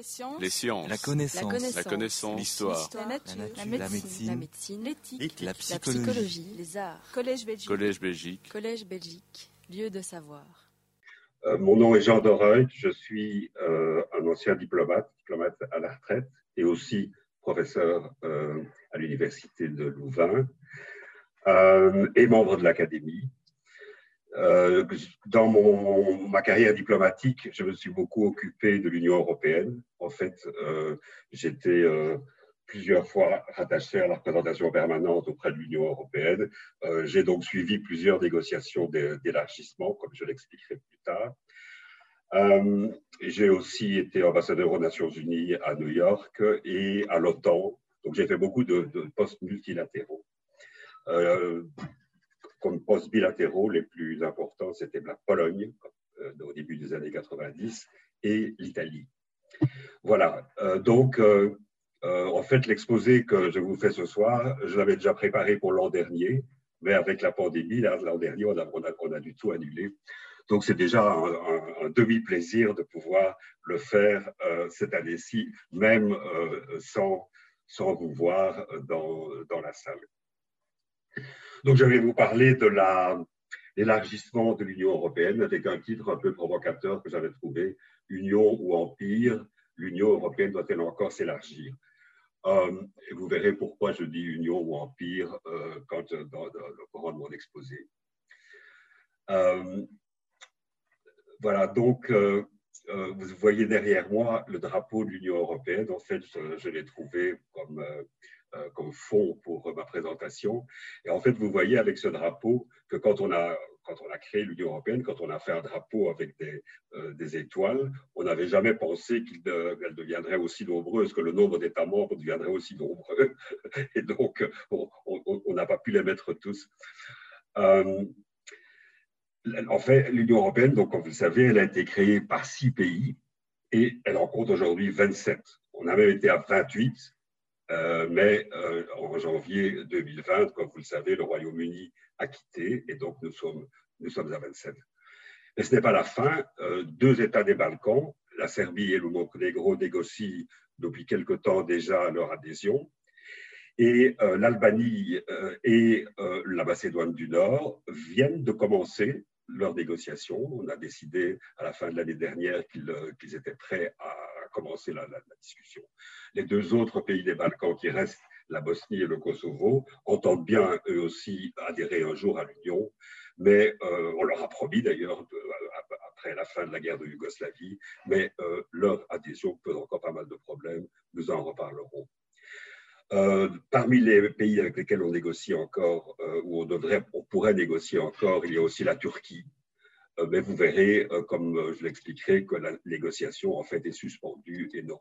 Les sciences. Les sciences. La connaissance. La connaissance. L'histoire. La nature. La La nature. médecine. La. L'éthique. La La psychologie. psychologie. Les arts. Collège Belgique. Collège Belgique. Collège Belgique. Lieu de savoir. Euh, mon nom est Jean Doreuil, je suis euh, un ancien diplomate, diplomate à la retraite et aussi professeur euh, à l'université de Louvain euh, et membre de l'académie. Euh, dans mon, ma carrière diplomatique, je me suis beaucoup occupé de l'Union européenne. En fait, euh, j'étais euh, plusieurs fois rattaché à la représentation permanente auprès de l'Union européenne. Euh, J'ai donc suivi plusieurs négociations d'é- d'élargissement, comme je l'expliquerai plus tard. J'ai aussi été ambassadeur aux Nations Unies à New York et à l'OTAN. Donc j'ai fait beaucoup de postes multilatéraux. Comme postes bilatéraux, les plus importants, c'était la Pologne euh, au début des années 90 et l'Italie. Voilà, Euh, donc euh, en fait, l'exposé que je vous fais ce soir, je l'avais déjà préparé pour l'an dernier, mais avec la pandémie, l'an dernier, on a, on, a, a du tout annulé. Donc, c'est déjà un, un- demi-plaisir de pouvoir le faire cette année-ci, même sans, sans vous voir dans, dans la salle. Donc, je vais vous parler de la- l'élargissement de l'Union européenne avec un titre un peu provocateur que j'avais trouvé, Union ou Empire, l'Union européenne doit-elle encore s'élargir? Euh, vous verrez pourquoi je dis union ou empire euh, quand, euh, dans, le courant de mon exposé. Euh, voilà, donc vous voyez derrière moi le drapeau de l'Union européenne. En fait, je, l'ai trouvé comme, comme fond pour ma présentation. Et en fait, vous voyez avec ce drapeau que quand on a, quand on a créé l'Union européenne, quand on a fait un drapeau avec des, euh, des étoiles, on n'avait jamais pensé qu'elle de, deviendrait aussi nombreuse, que le nombre d'États membres deviendrait aussi nombreux. Et donc, on n'a pas pu les mettre tous. Euh, en fait, l'Union européenne, donc, comme vous le savez, elle a été créée par six pays et elle en compte aujourd'hui 27. On a même été à 28, euh, mais euh, en janvier 2020, comme vous le savez, le Royaume-Uni a quitté et donc nous sommes, nous sommes à 27. Mais ce n'est pas la fin. Euh, deux États des Balkans, la Serbie et le Monténégro, négocient depuis quelque temps déjà leur adhésion. Et l'Albanie et la Macédoine du Nord viennent de commencer leurs négociations. On a décidé à la fin de l'année dernière qu'ils euh, étaient prêts à commencer la, discussion. Les deux autres pays des Balkans qui restent, la Bosnie et le Kosovo, entendent bien eux aussi adhérer un jour à l'Union, mais euh, on leur a promis d'ailleurs à- après la fin de la guerre de Yougoslavie, mais euh, leur adhésion pose encore pas mal de problèmes. Nous en reparlerons. Euh, parmi les pays avec lesquels on négocie encore, euh, ou on, devrait, on pourrait négocier encore, il y a aussi la Turquie. Euh, mais vous verrez, euh, comme je l'expliquerai, que la négociation en fait est suspendue et ne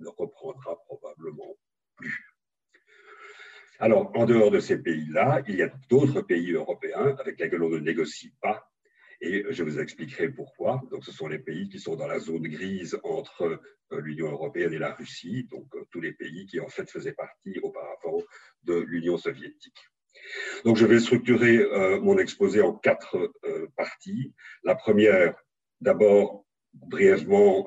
ne reprendra probablement plus. Alors, en dehors de ces pays-là, il y a d'autres pays européens avec lesquels on ne négocie pas. Et je vous expliquerai pourquoi. Donc, ce sont les pays qui sont dans la zone grise entre euh, l'Union européenne et la Russie, donc euh, tous les pays qui en fait faisaient partie auparavant de l'Union soviétique. Donc je vais structurer euh, mon exposé en quatre parties. La première, d'abord brièvement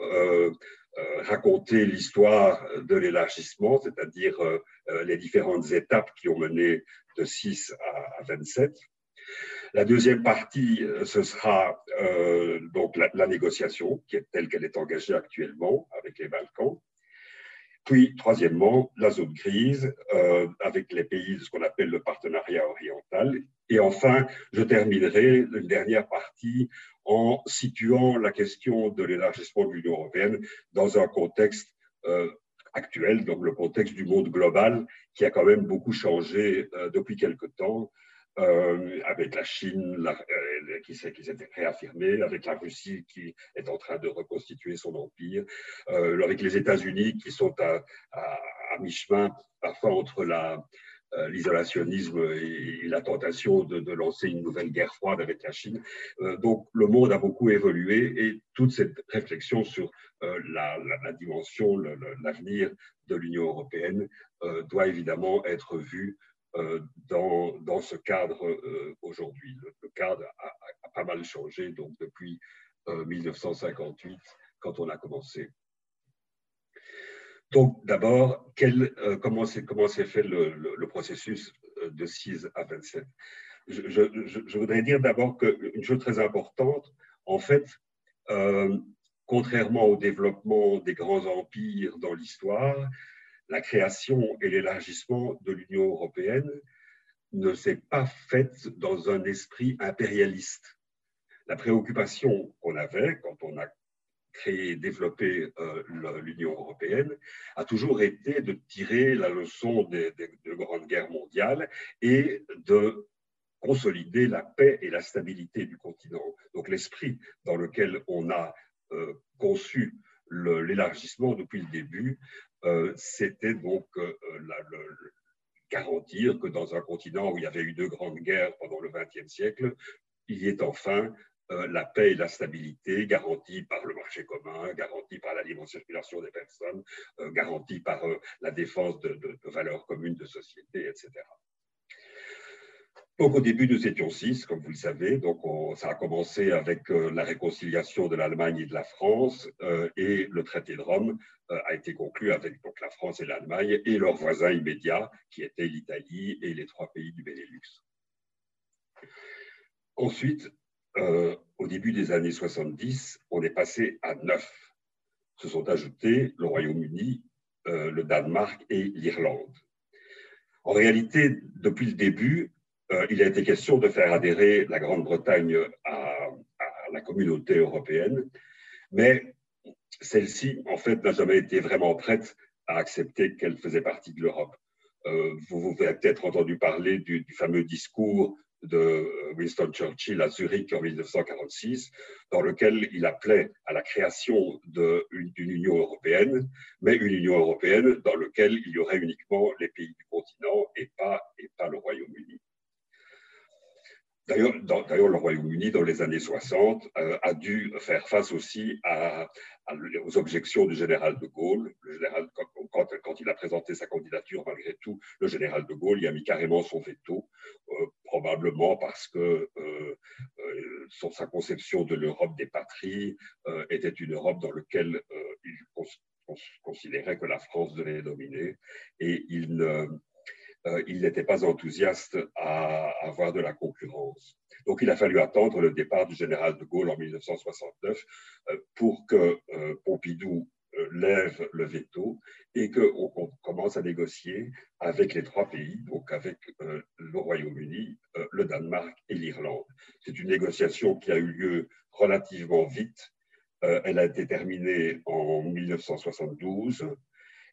raconter l'histoire de l'élargissement, c'est-à-dire les différentes étapes qui ont mené de 6 à, à 27. La deuxième partie, euh, ce sera euh, donc la, négociation telle qu'elle est engagée actuellement avec les Balkans. Puis, troisièmement, la zone grise euh, avec les pays de ce qu'on appelle le partenariat oriental. Et enfin, je terminerai une dernière partie en situant la question de l'élargissement de l'Union européenne dans un contexte actuel, donc le contexte du monde global, qui a quand même beaucoup changé depuis quelque temps, euh, avec la Chine la, euh, qui s'est réaffirmée, avec la Russie qui est en train de reconstituer son empire, euh, avec les États-Unis qui sont à, à, à mi-chemin, parfois entre la, l'isolationnisme et, la tentation de, lancer une nouvelle guerre froide avec la Chine. Donc le monde a beaucoup évolué et toute cette réflexion sur la, dimension, l'avenir de l'Union européenne doit évidemment être vue dans, dans, ce cadre euh, aujourd'hui. Le, cadre a, pas mal changé donc depuis 1958 quand on a commencé. Donc, d'abord, comment s'est fait le, processus de 6 à 27 je, voudrais dire d'abord qu'une chose très importante, en fait, contrairement au développement des grands empires dans l'histoire, la création et l'élargissement de l'Union européenne ne s'est pas faite dans un esprit impérialiste. La préoccupation qu'on avait quand on a créé et développé euh, l'Union européenne a toujours été de tirer la leçon des, des, grandes guerres mondiales et de consolider la paix et la stabilité du continent. Donc l'esprit dans lequel on a euh, conçu l'élargissement depuis le début, c'était donc la, le, garantir que dans un continent où il y avait eu deux grandes guerres pendant le XXe siècle, il y ait enfin euh, la paix et la stabilité garantie par le marché commun, garantie par la libre circulation des personnes, euh, garantie par euh, la défense de, valeurs communes de société, etc. Donc au début, nous étions six, comme vous le savez. Donc ça a commencé avec la réconciliation de l'Allemagne et de la France et le traité de Rome euh, a été conclu avec donc, la France et l'Allemagne et leurs voisins immédiats, qui étaient l'Italie et les trois pays du Benelux. Ensuite, euh, au début des années 70, on est passé à neuf. Se sont ajoutés le Royaume-Uni, euh, le Danemark et l'Irlande. En réalité, depuis le début, il a été question de faire adhérer la Grande-Bretagne à, à, la communauté européenne, mais celle-ci, en fait, n'a jamais été vraiment prête à accepter qu'elle faisait partie de l'Europe. Euh, vous, vous avez peut-être entendu parler du, fameux discours de Winston Churchill à Zurich en 1946, dans lequel il appelait à la création d'une Union européenne, mais une Union européenne dans laquelle il y aurait uniquement les pays du continent et pas, et pas le Royaume-Uni. D'ailleurs, le Royaume-Uni, dans les années 60, euh, a dû faire face aussi aux objections du général de Gaulle. Le général, quand, il a présenté sa candidature, malgré tout, le général de Gaulle y a mis carrément son veto, euh, probablement parce que euh, euh sa conception de l'Europe des patries était une Europe dans laquelle il considérait que la France devait dominer et il ne euh, il n'était pas enthousiaste à avoir de la concurrence. Donc il a fallu attendre le départ du général de Gaulle en 1969 euh, pour que euh, Pompidou lève le veto et qu'on commence à négocier avec les trois pays, donc avec le Royaume-Uni, le Danemark et l'Irlande. C'est une négociation qui a eu lieu relativement vite. Elle a été terminée en 1972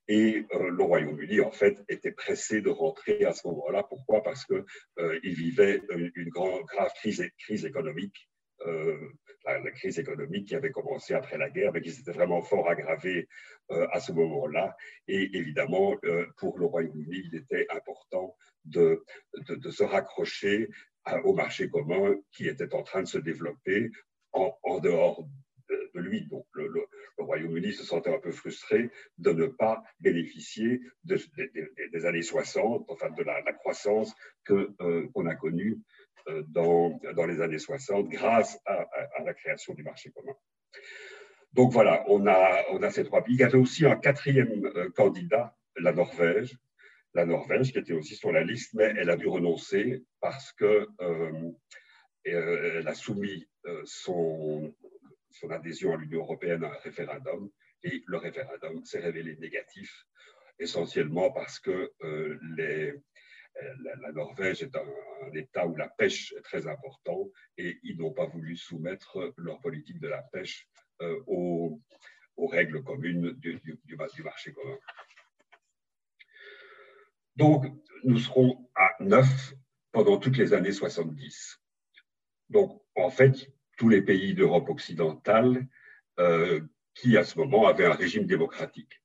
et euh, le Royaume-Uni, en fait, était pressé de rentrer à ce moment-là. Pourquoi? Parce qu'il euh, vivait une, grande, grave crise, économique. Euh, la, crise économique qui avait commencé après la guerre, mais qui s'était vraiment fort aggravée à ce moment-là. Et évidemment, pour le Royaume-Uni, il était important de, de, se raccrocher au marché commun qui était en train de se développer en, en dehors de lui. Donc, le, Royaume-Uni se sentait un peu frustré de ne pas bénéficier des années 60, enfin de la, croissance qu'on euh, a connue euh, dans, les années 60 grâce à, la création du marché commun. Donc voilà, on a, ces trois pays. Il y avait aussi un quatrième euh, candidat, la Norvège. La Norvège qui était aussi sur la liste, mais elle a dû renoncer parce que elle a soumis son, son adhésion à l'Union européenne à un référendum et le référendum s'est révélé négatif, essentiellement parce que euh, euh, la, Norvège est un, État où la pêche est très importante et ils n'ont pas voulu soumettre leur politique de la pêche euh, aux, règles communes du, du, marché commun. Donc, nous serons à 9 pendant toutes les années 70. Donc, en fait, tous les pays d'Europe occidentale euh, qui, à ce moment, avaient un régime démocratique.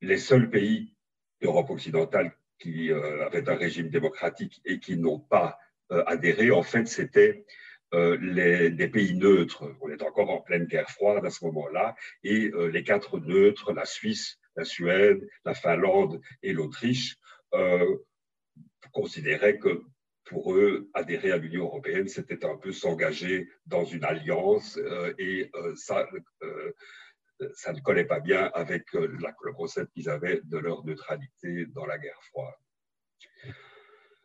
Les seuls pays d'Europe occidentale qui euh, avaient un régime démocratique et qui n'ont pas euh, adhéré, en fait, c'était les, des pays neutres. On est encore en pleine guerre froide à ce moment-là, et les quatre neutres, la Suisse, la Suède, la Finlande et l'Autriche, considéraient que pour eux, adhérer à l'Union européenne, c'était un peu s'engager dans une alliance euh, et euh, ça, euh, ça ne collait pas bien avec le concept qu'ils avaient de leur neutralité dans la guerre froide.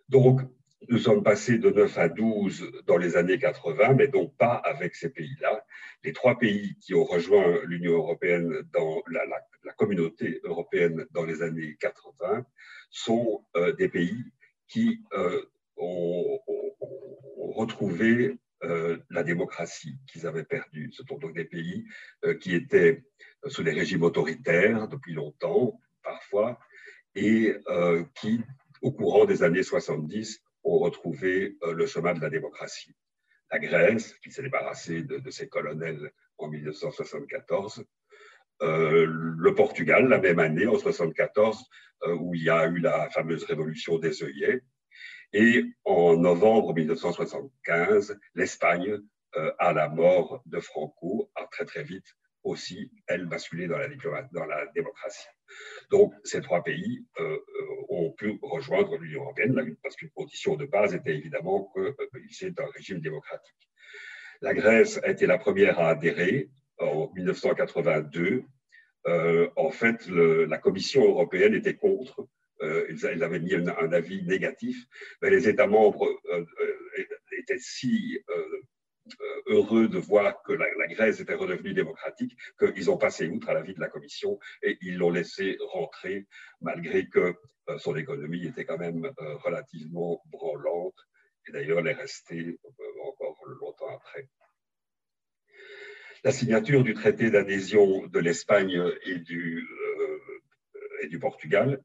Donc, nous sommes passés de 9 à 12 dans les années 80, mais donc pas avec ces pays-là. Les trois pays qui ont rejoint l'Union européenne dans la, communauté européenne dans les années 80 sont des pays qui ont, retrouvé euh, la démocratie qu'ils avaient perdue. Ce sont donc des pays qui étaient sous des régimes autoritaires depuis longtemps, parfois, et qui, au courant des années 70, ont retrouvé euh, le chemin de la démocratie. La Grèce, qui s'est débarrassée de, ses colonels en 1974, euh, le Portugal, la même année, en 1974, euh, où il y a eu la fameuse révolution des œillets, et en novembre 1975, l'Espagne, à la mort de Franco, a très très vite aussi, elle, basculé dans la, démocratie. Donc, ces trois pays euh, euh, ont pu rejoindre l'Union européenne parce qu'une condition de base était évidemment qu'ils euh, un régime démocratique. La Grèce a été la première à adhérer en 1982. en fait, la Commission européenne était contre. Ils, avaient mis un, avis négatif, mais les États membres étaient si euh, heureux de voir que la, Grèce était redevenue démocratique, qu'ils ont passé outre à la vie de la Commission et ils l'ont laissé rentrer, malgré que euh, son économie était quand même euh, relativement branlante, et d'ailleurs elle est restée encore longtemps après. La signature du traité d'adhésion de l'Espagne et du Portugal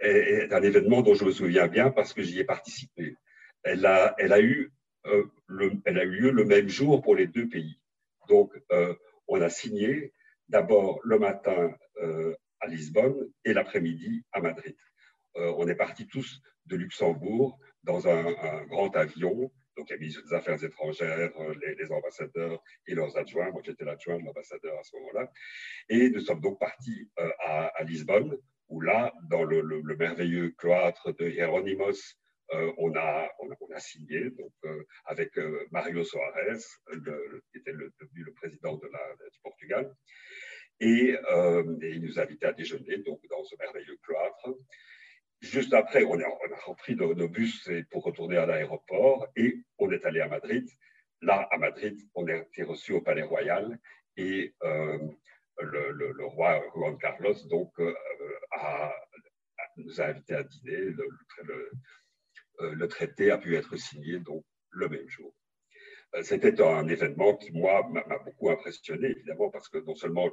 est, un événement dont je me souviens bien parce que j'y ai participé. Elle a, euh, eu lieu le même jour pour les deux pays. Donc, euh, on a signé d'abord le matin euh, à Lisbonne et l'après-midi à Madrid. on est partis tous de Luxembourg dans un, grand avion. Donc, il y a ministre des Affaires étrangères, les, ambassadeurs et leurs adjoints. Moi, j'étais l'adjoint de l'ambassadeur à ce moment-là. Et nous sommes donc partis à, Lisbonne, où là, dans le, le merveilleux cloître de Hieronymus, euh, on, a, signé euh, avec euh, Mario Soares, qui était le, devenu le président du Portugal. Et, il nous a invités à déjeuner donc, dans ce merveilleux cloître. Juste après, on a, repris nos, bus pour retourner à l'aéroport et on est allé à Madrid. Là, à Madrid, on a été reçu au Palais Royal et le, roi Juan Carlos donc, a, nous a invités à dîner. Le, euh, le traité a pu être signé donc le même jour. Euh, c'était un événement qui, moi, m'a beaucoup impressionné, évidemment, parce que non seulement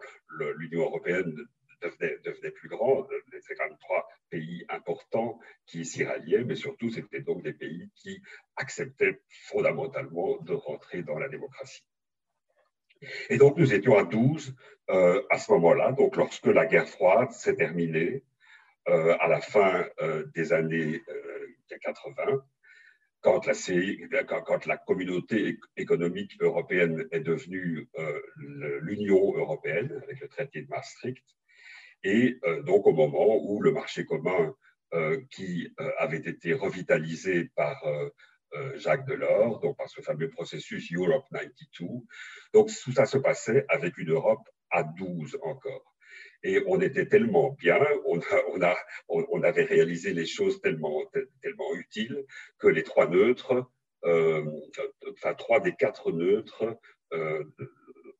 l'Union européenne devenait, plus grande, c'était quand même trois pays importants qui s'y ralliaient, mais surtout, c'était donc des pays qui acceptaient fondamentalement de rentrer dans la démocratie. Et donc, nous étions à 12 euh, à ce moment-là, donc lorsque la guerre froide s'est terminée, à la fin des années 80, quand la, communauté économique européenne est devenue euh, l'Union européenne avec le traité de Maastricht, et euh, donc au moment où le marché commun euh, qui avait été revitalisé par Jacques Delors, donc par ce fameux processus Europe 92, donc tout ça se passait avec une Europe à 12 encore. Et on était tellement bien, on, a, on, on, avait réalisé les choses tellement, tellement utiles que les trois neutres, euh, enfin trois des quatre neutres, euh,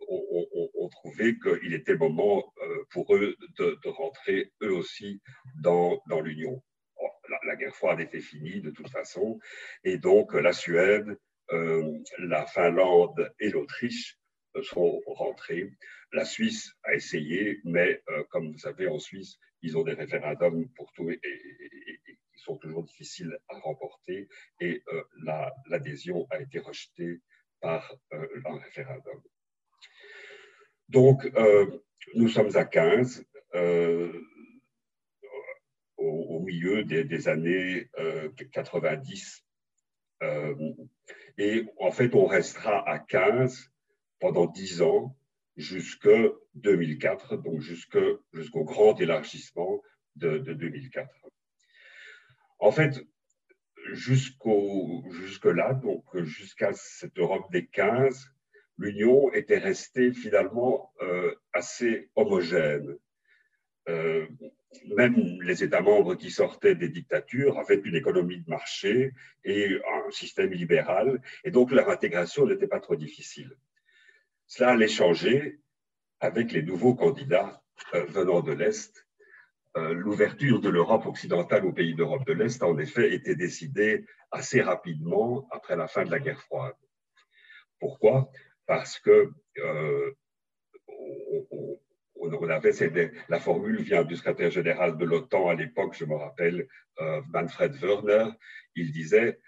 ont, trouvé qu'il était moment euh, pour eux de, rentrer eux aussi dans l'Union. La, guerre froide était finie de toute façon, et donc la Suède, euh, la Finlande et l'Autriche sont rentrés. La Suisse a essayé, mais euh, comme vous savez, en Suisse, ils ont des référendums pour tout et, qui sont toujours difficiles à remporter. Et euh, l'adhésion a été rejetée par euh, un référendum. Donc, nous sommes à 15, au, milieu des, années 90. et en fait, on restera à 15 pendant dix ans, jusque 2004, donc jusqu'au grand élargissement de, 2004. En fait, jusqu'au jusque là, donc jusqu'à cette Europe des 15, l'Union était restée finalement assez homogène. Même les États membres qui sortaient des dictatures avaient une économie de marché et un système libéral, et donc leur intégration n'était pas trop difficile. Cela allait changer avec les nouveaux candidats venant de l'Est euh, l'ouverture de l'Europe occidentale aux pays d'Europe de l'Est a en effet été décidée assez rapidement après la fin de la guerre froide. Pourquoi? Parce que euh, on, avait la formule vient du secrétaire général de l'OTAN à l'époque, je me rappelle, euh, Manfred Wörner, il disait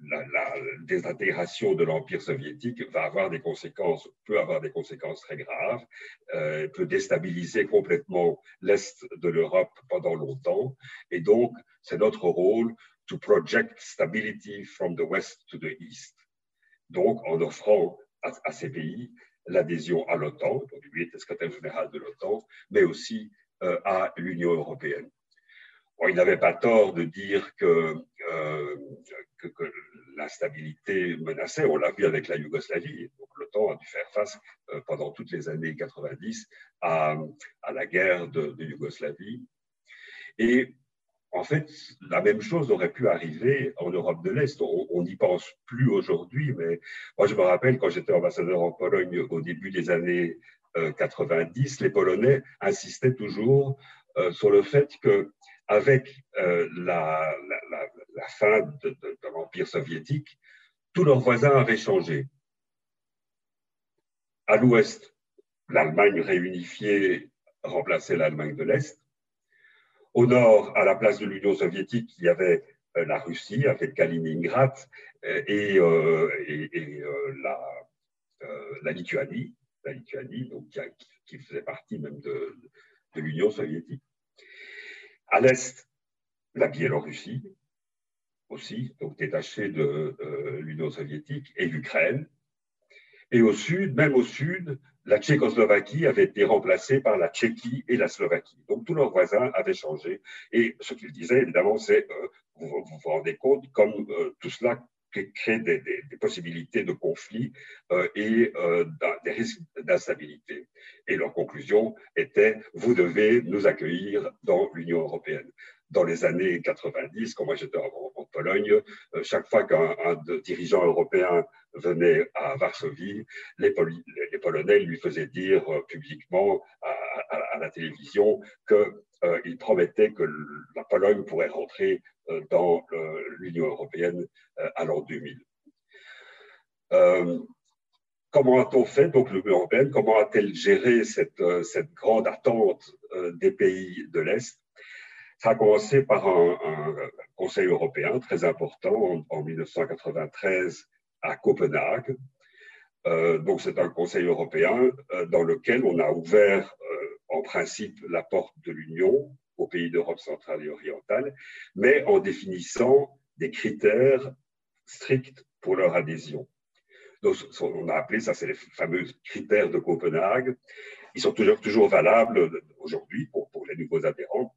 la, désintégration de l'Empire soviétique va avoir des conséquences, peut avoir des conséquences très graves, euh, peut déstabiliser complètement l'Est de l'Europe pendant longtemps. Et donc, c'est notre rôle to project stability from the West to the East. Donc, en offrant à, ces pays l'adhésion à l'OTAN, donc lui était secrétaire général de l'OTAN, mais aussi euh, à l'Union européenne. il n'avait pas tort de dire que, euh, l'instabilité menaçait. On l'a vu avec la Yougoslavie. Donc, l'OTAN a dû faire face euh, pendant toutes les années 90 à, la guerre de, Yougoslavie. Et en fait, la même chose aurait pu arriver en Europe de l'Est. On n'y pense plus aujourd'hui, mais moi, je me rappelle quand j'étais ambassadeur en Pologne au début des années 90, euh, les Polonais insistaient toujours euh, sur le fait que avec la, la fin de, l'Empire soviétique, tous leurs voisins avaient changé. À l'ouest, l'Allemagne réunifiée remplaçait l'Allemagne de l'Est. Au nord, à la place de l'Union soviétique, il y avait euh, la Russie avec Kaliningrad euh, et, euh, la, Lituanie, la Lituanie donc, qui, faisait partie même de, de l'Union soviétique. À l'est, la Biélorussie, aussi, donc détaché de l'Union soviétique, et l'Ukraine. Et au sud, même au sud, la Tchécoslovaquie avait été remplacée par la Tchéquie et la Slovaquie. Donc tous leurs voisins avaient changé. Et ce qu'ils disaient, évidemment, c'est, euh, vous, vous, rendez compte, comme euh, tout cela crée des, des, possibilités de conflit et des risques d'instabilité. Et leur conclusion était, vous devez nous accueillir dans l'Union européenne dans les années 90, quand moi j'étais en, Pologne, euh, chaque fois qu'un dirigeant européen venait à Varsovie, les, Polonais lui faisaient dire euh, publiquement à, la télévision qu'il euh, promettait que la Pologne pourrait rentrer dans l'Union européenne à l'an 2000. comment a-t-on fait, donc l'Union européenne, comment a-t-elle géré cette grande attente des pays de l'Est? Ça a commencé par un, Conseil européen très important en, 1993 à Copenhague. Euh, donc c'est un Conseil européen euh, dans lequel on a ouvert euh, en principe la porte de l'Union aux pays d'Europe centrale et orientale, mais en définissant des critères stricts pour leur adhésion. Donc, on a appelé ça, c'est les fameux critères de Copenhague. Ils sont toujours, toujours valables aujourd'hui pour, pour les nouveaux adhérents.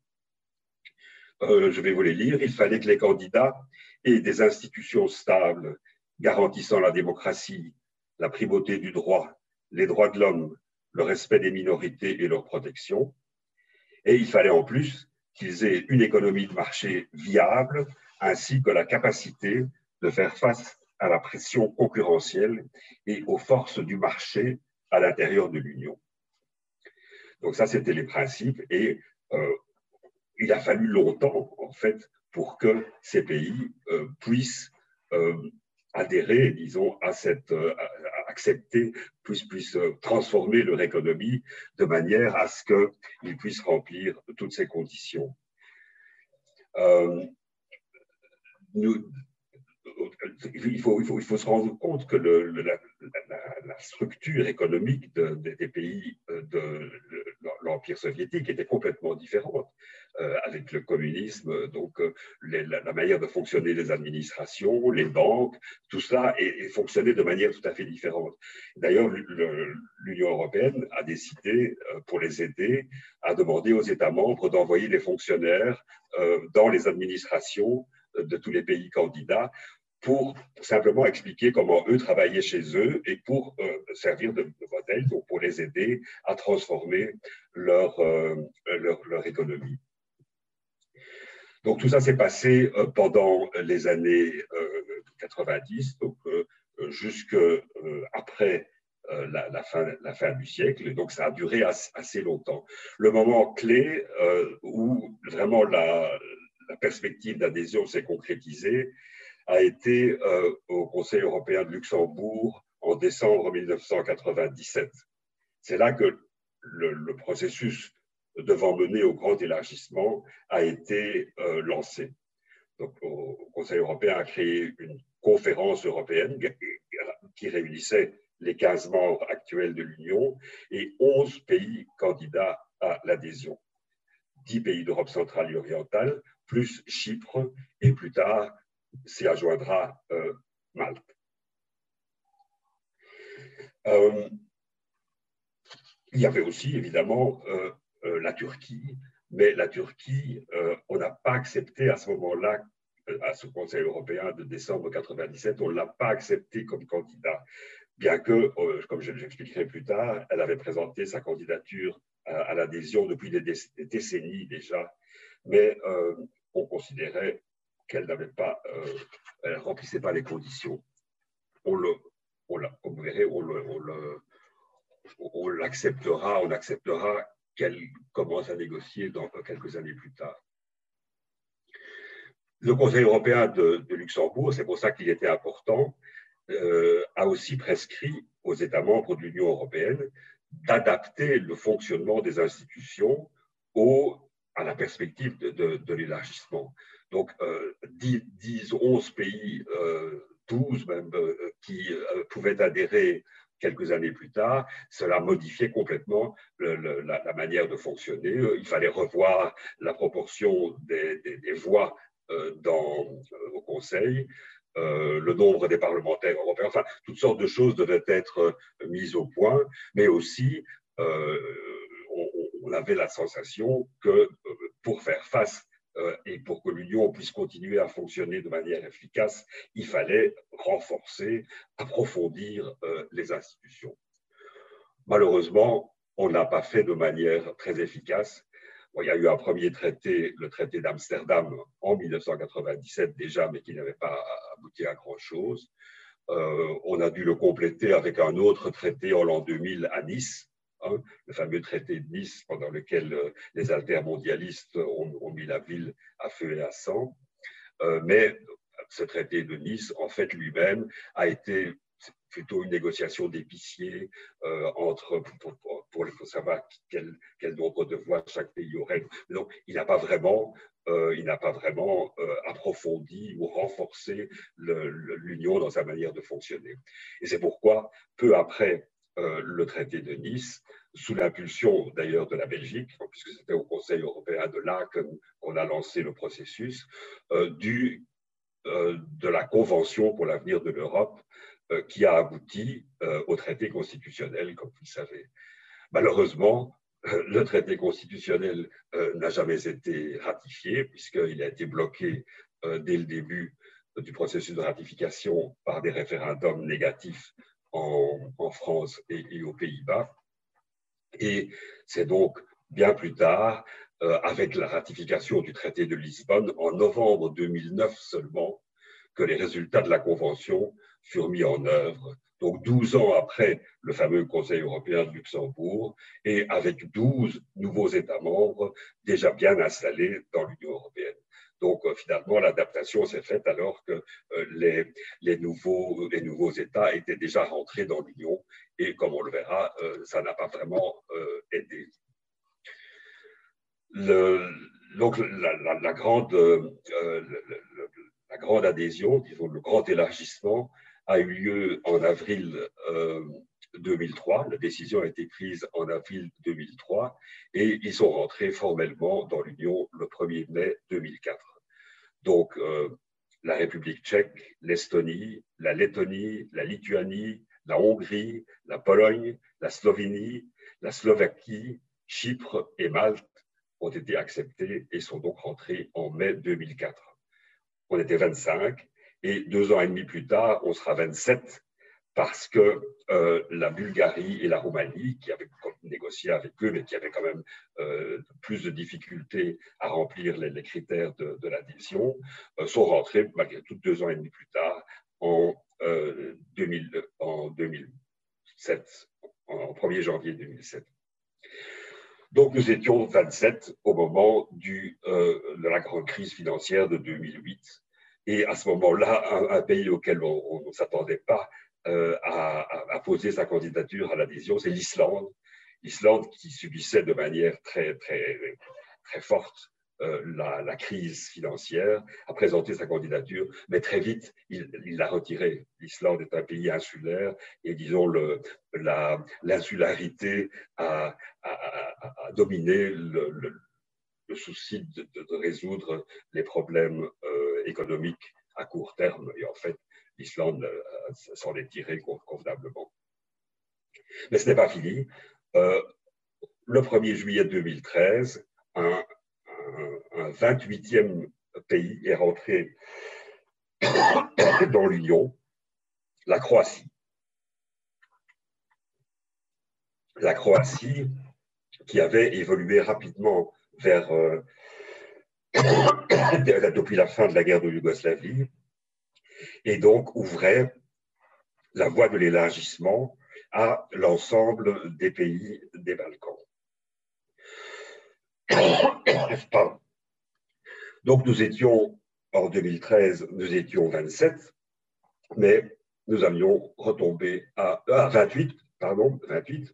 Euh, je vais vous les lire, il fallait que les candidats aient des institutions stables garantissant la démocratie, la primauté du droit, les droits de l'homme, le respect des minorités et leur protection. Et il fallait en plus qu'ils aient une économie de marché viable ainsi que la capacité de faire face à la pression concurrentielle et aux forces du marché à l'intérieur de l'Union. Donc ça, c'était les principes et euh, il a fallu longtemps, en fait, pour que ces pays euh, puissent euh, adhérer, disons, à cette, euh, accepter, puissent, puissent transformer leur économie de manière à ce qu'ils puissent remplir toutes ces conditions. Nous, il faut, se rendre compte que la, structure économique des pays de l'Empire soviétique était complètement différente. Euh, avec le communisme, donc euh, la, manière de fonctionner des administrations, les banques, tout ça est, fonctionnait de manière tout à fait différente. D'ailleurs, l'Union européenne a décidé, euh, pour les aider, à demander aux États membres d'envoyer des fonctionnaires dans les administrations de tous les pays candidats pour simplement expliquer comment eux travaillaient chez eux et pour euh, servir de, modèle, donc pour les aider à transformer leur, euh, leur, économie. Donc tout ça s'est passé euh, pendant les années 90, donc jusque après la, la, fin, la, fin, du siècle, donc ça a duré assez, longtemps. Le moment clé où vraiment la perspective d'adhésion s'est concrétisée, a été euh, au Conseil européen de Luxembourg en décembre 1997. C'est là que le, processus devant mener au grand élargissement a été euh, lancé. Donc, le Conseil européen a créé une conférence européenne qui réunissait les 15 membres actuels de l'Union et 11 pays candidats à l'adhésion. 10 pays d'Europe centrale et orientale, plus Chypre et plus tard s'y adjoindra euh, Malte. Euh, il y avait aussi évidemment euh, la Turquie, mais la Turquie, on n'a pas accepté à ce moment-là, à ce Conseil européen de décembre 1997, on ne l'a pas accepté comme candidat, bien que, comme je l'expliquerai plus tard, elle avait présenté sa candidature à, l'adhésion depuis des, décennies déjà, mais on considérait qu'elle n'avait pas, euh, elle remplissait pas les conditions. On le, on l'acceptera, on acceptera qu'elle commence à négocier dans quelques années plus tard. Le Conseil européen de, Luxembourg, c'est pour ça qu'il était important, euh, a aussi prescrit aux États membres de l'Union européenne d'adapter le fonctionnement des institutions au, à la perspective de l'élargissement. Donc, 10, 10, 11 pays, 12 euh, même, euh, qui euh, pouvaient adhérer quelques années plus tard, cela modifiait complètement la, manière de fonctionner. Il fallait revoir la proportion des, voix dans, au Conseil, le nombre des parlementaires européens, enfin, toutes sortes de choses devaient être mises au point, mais aussi, on, avait la sensation que pour faire face et pour que l'Union puisse continuer à fonctionner de manière efficace, il fallait renforcer, approfondir euh, les institutions. Malheureusement, on n'a pas fait de manière très efficace. il y a eu un premier traité, le traité d'Amsterdam en 1997 déjà, mais qui n'avait pas abouti à grand-chose. Euh, on a dû le compléter avec un autre traité en l'an 2000 à Nice, Le fameux traité de Nice, pendant lequel euh, les altermondialistes ont, ont, mis la ville à feu et à sang. Euh, mais ce traité de Nice, en fait, lui-même, a été plutôt une négociation d'épicier euh, entre pour, savoir quel, quel, nombre de voix chaque pays aurait. Donc, il n'a pas vraiment, il n'a pas vraiment approfondi ou renforcé l'union dans sa manière de fonctionner. Et c'est pourquoi, peu après euh, le traité de Nice, sous l'impulsion d'ailleurs de la Belgique, puisque c'était au Conseil européen de Laken qu'on a lancé le processus, euh, du, euh, de la Convention pour l'avenir de l'Europe, qui a abouti au traité constitutionnel, comme vous le savez. Malheureusement, le traité constitutionnel n'a jamais été ratifié, puisqu'il a été bloqué dès le début du processus de ratification par des référendums négatifs en, France et, aux Pays-Bas. Et c'est donc bien plus tard, euh, avec la ratification du traité de Lisbonne en novembre 2009 seulement, que les résultats de la Convention furent mis en œuvre. Donc 12 ans après le fameux Conseil européen de Luxembourg et avec 12 nouveaux États membres déjà bien installés dans l'Union européenne. Donc euh, finalement, l'adaptation s'est faite alors que euh, les, les, nouveaux, les nouveaux États étaient déjà rentrés dans l'Union et comme on le verra, euh, ça n'a pas vraiment aidé. Donc la, grande, la grande adhésion, disons le grand élargissement, a eu lieu en avril 2003. La décision a été prise en avril 2003 et ils sont rentrés formellement dans l'Union le 1er mai 2004. Donc, euh, la République tchèque, l'Estonie, la Lettonie, la Lituanie, la Hongrie, la Pologne, la Slovénie, la Slovaquie, Chypre et Malte ont été acceptés et sont donc rentrés en mai 2004. On était 25 Et deux ans et demi plus tard, on sera 27 parce que euh, la Bulgarie et la Roumanie, qui avaient négocié avec eux, mais qui avaient quand même euh, plus de difficultés à remplir les, critères de, l'adhésion, euh, sont rentrés, malgré tout, deux ans et demi plus tard, en, 2000, en 2007, en 1er janvier 2007. Donc, nous étions 27 au moment de la grande crise financière de 2008. Et à ce moment-là, un, pays auquel on ne s'attendait pas euh, a, posé sa candidature à l'adhésion, c'est l'Islande. L'Islande qui subissait de manière très, très, très forte euh, la, crise financière, a présenté sa candidature, mais très vite, il l'a retirée. L'Islande est un pays insulaire et, disons, l'insularité a, dominé le, souci de, résoudre les problèmes euh, économiques à court terme. Et en fait, l'Islande euh, s'en est tirée convenablement. Mais ce n'est pas fini. Euh, le 1er juillet 2013, un, 28e pays est rentré dans l'Union, la Croatie. La Croatie, qui avait évolué rapidement vers, euh, depuis la fin de la guerre de Yougoslavie, et donc ouvrait la voie de l'élargissement à l'ensemble des pays des Balkans. Donc nous étions, en 2013, nous étions 27, mais nous allions retomber à, 28, pardon, 28,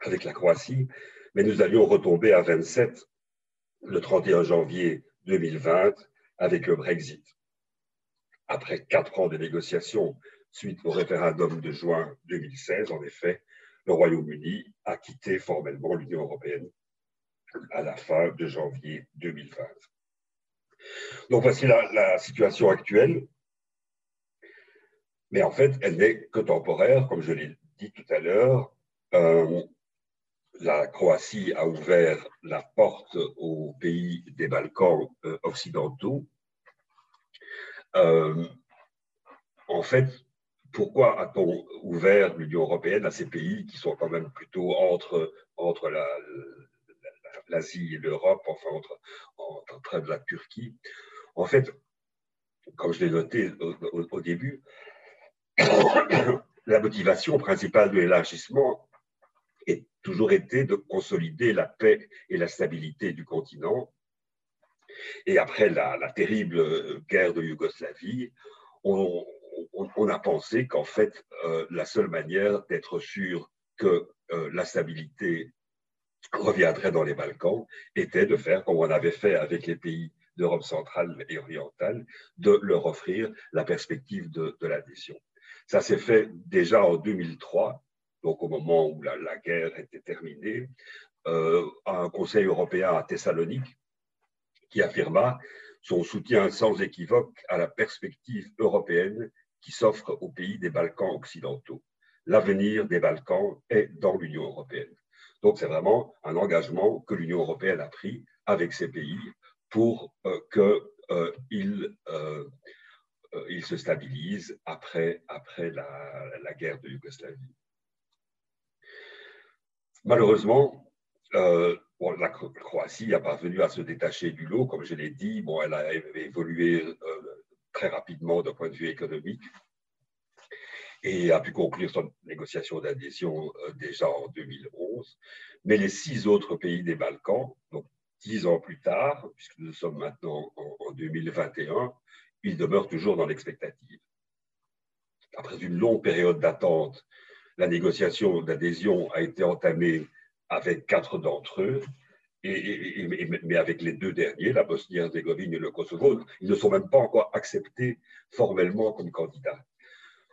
avec la Croatie, mais nous allions retomber à 27 le 31 janvier 2020 avec le Brexit après quatre ans de négociations suite au référendum de juin 2016, en effet, le Royaume-Uni a quitté formellement l'Union européenne à la fin de janvier 2020. Donc voici la, situation actuelle. Mais en fait, elle n'est que temporaire, comme je l'ai dit tout à l'heure. Euh, la Croatie a ouvert la porte aux pays des Balkans euh, occidentaux. Euh, en fait, pourquoi a-t-on ouvert l'Union européenne à ces pays qui sont quand même plutôt entre, entre l'Asie et l'Europe, enfin entre, entre la Turquie? En fait, comme je l'ai noté au, début, la motivation principale de l'élargissement toujours été de consolider la paix et la stabilité du continent et après la, terrible euh, guerre de Yougoslavie, on, a pensé qu'en fait, euh, la seule manière d'être sûr que euh, la stabilité reviendrait dans les Balkans était de faire comme on avait fait avec les pays d'Europe centrale et orientale, de leur offrir la perspective de, l'adhésion. Ça s'est fait déjà en 2003, donc au moment où la, guerre était terminée, à un Conseil européen à Thessalonique, qui affirma son soutien sans équivoque à la perspective européenne qui s'offre aux pays des Balkans occidentaux. L'avenir des Balkans est dans l'Union européenne. Donc c'est vraiment un engagement que l'Union européenne a pris avec ces pays pour euh, qu'ils euh, euh, se stabilisent après, après la, guerre de Yougoslavie. Malheureusement, la Croatie pas parvenu à se détacher du lot, comme je l'ai dit. Bon, elle a évolué euh, très rapidement d'un point de vue économique et a pu conclure son négociation d'adhésion euh, déjà en 2011. Mais les six autres pays des Balkans, donc dix ans plus tard, puisque nous sommes maintenant en, en 2021, ils demeurent toujours dans l'expectative. Après une longue période d'attente, la négociation d'adhésion a été entamée avec quatre d'entre eux, mais avec les deux derniers, la Bosnie-Herzégovine et le Kosovo, ils ne sont même pas encore acceptés formellement comme candidats.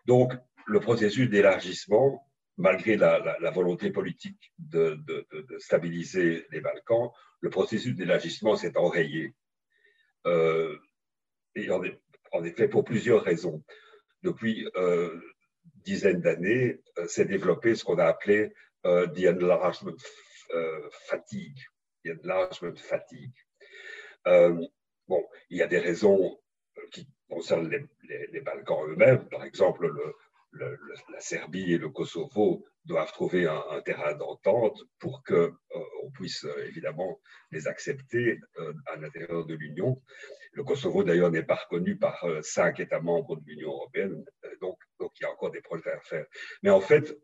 Donc, le processus d'élargissement, malgré la, volonté politique de, stabiliser les Balkans, le processus d'élargissement s'est enrayé. Euh, et en, effet, pour plusieurs raisons. Depuis euh, dizaines d'années, euh, s'est développé ce qu'on a appelé euh, the enlargement euh, fatigue. The enlargement fatigue. Bon, il y a des raisons qui concerne les, Balkans eux-mêmes, par exemple, la Serbie et le Kosovo doivent trouver un, terrain d'entente pour qu'on euh, puisse euh, évidemment les accepter euh, à l'intérieur de l'Union. Le Kosovo, d'ailleurs, n'est pas reconnu par cinq États membres de l'Union européenne, donc, donc il y a encore des projets à faire. Mais en fait,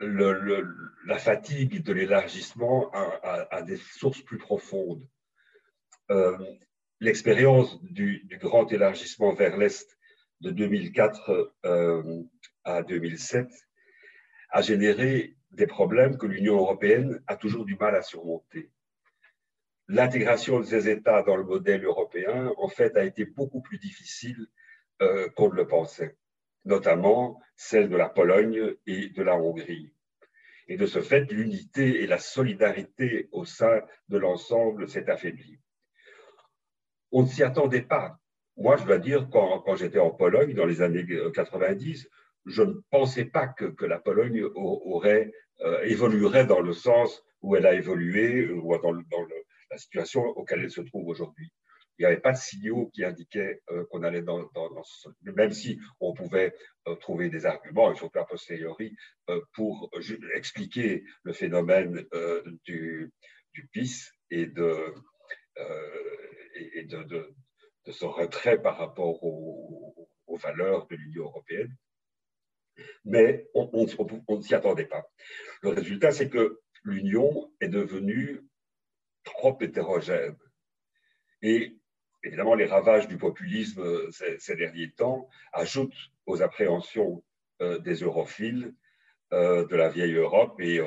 la fatigue de l'élargissement a, des sources plus profondes. L'expérience du, grand élargissement vers l'Est de 2004 à 2007 a généré des problèmes que l'Union européenne a toujours du mal à surmonter. L'intégration de ces États dans le modèle européen, en fait, a été beaucoup plus difficile euh, qu'on ne le pensait, notamment celle de la Pologne et de la Hongrie. Et de ce fait, l'unité et la solidarité au sein de l'ensemble s'est affaiblie. On ne s'y attendait pas. Moi, je dois dire, quand, quand j'étais en Pologne dans les années 90, je ne pensais pas que, la Pologne aurait, euh, évoluerait dans le sens où elle a évolué ou dans, la situation auquel elle se trouve aujourd'hui. Il n'y avait pas de signaux qui indiquaient euh, qu'on allait dans, dans, ce, même si on pouvait euh, trouver des arguments, et surtout a posteriori, pour expliquer le phénomène du, PIS et de, ce retrait par rapport aux valeurs de l'Union européenne mais on, ne s'y attendait pas. Le résultat, c'est que l'Union est devenue trop hétérogène. Et évidemment, les ravages du populisme euh, ces, derniers temps ajoutent aux appréhensions euh, des europhiles euh, de la vieille Europe et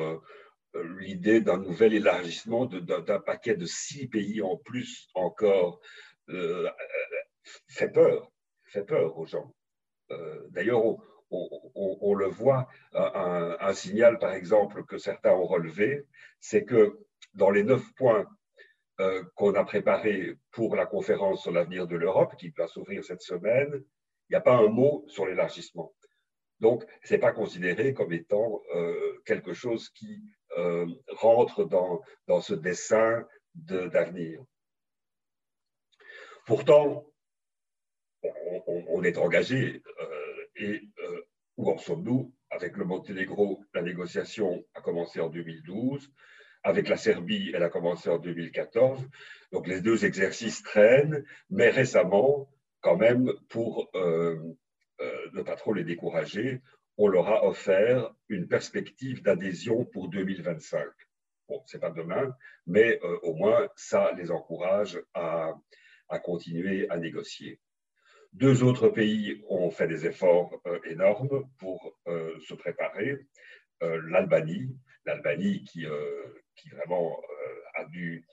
l'idée d'un nouvel élargissement d'un paquet de six pays en plus encore fait peur, fait peur aux gens. D'ailleurs, on, le voit, un, signal, par exemple, que certains ont relevé, c'est que dans les neuf points euh, qu'on a préparés pour la conférence sur l'avenir de l'Europe, qui va s'ouvrir cette semaine, il n'y a pas un mot sur l'élargissement. Donc, ce n'est pas considéré comme étant euh, quelque chose qui euh, rentre dans, dans, ce dessin d'avenir. Pourtant, on, est engagé et euh, où en sommes-nous Avec le Monténégro, la négociation a commencé en 2012. Avec la Serbie, elle a commencé en 2014. Donc les deux exercices traînent, mais récemment, quand même, pour euh, euh, ne pas trop les décourager, on leur a offert une perspective d'adhésion pour 2025. Bon, c'est pas demain, mais au moins ça les encourage à, à continuer à négocier. Deux autres pays ont fait des efforts euh, énormes pour euh, se préparer. Euh, L'Albanie, l'Albanie qui, vraiment a dû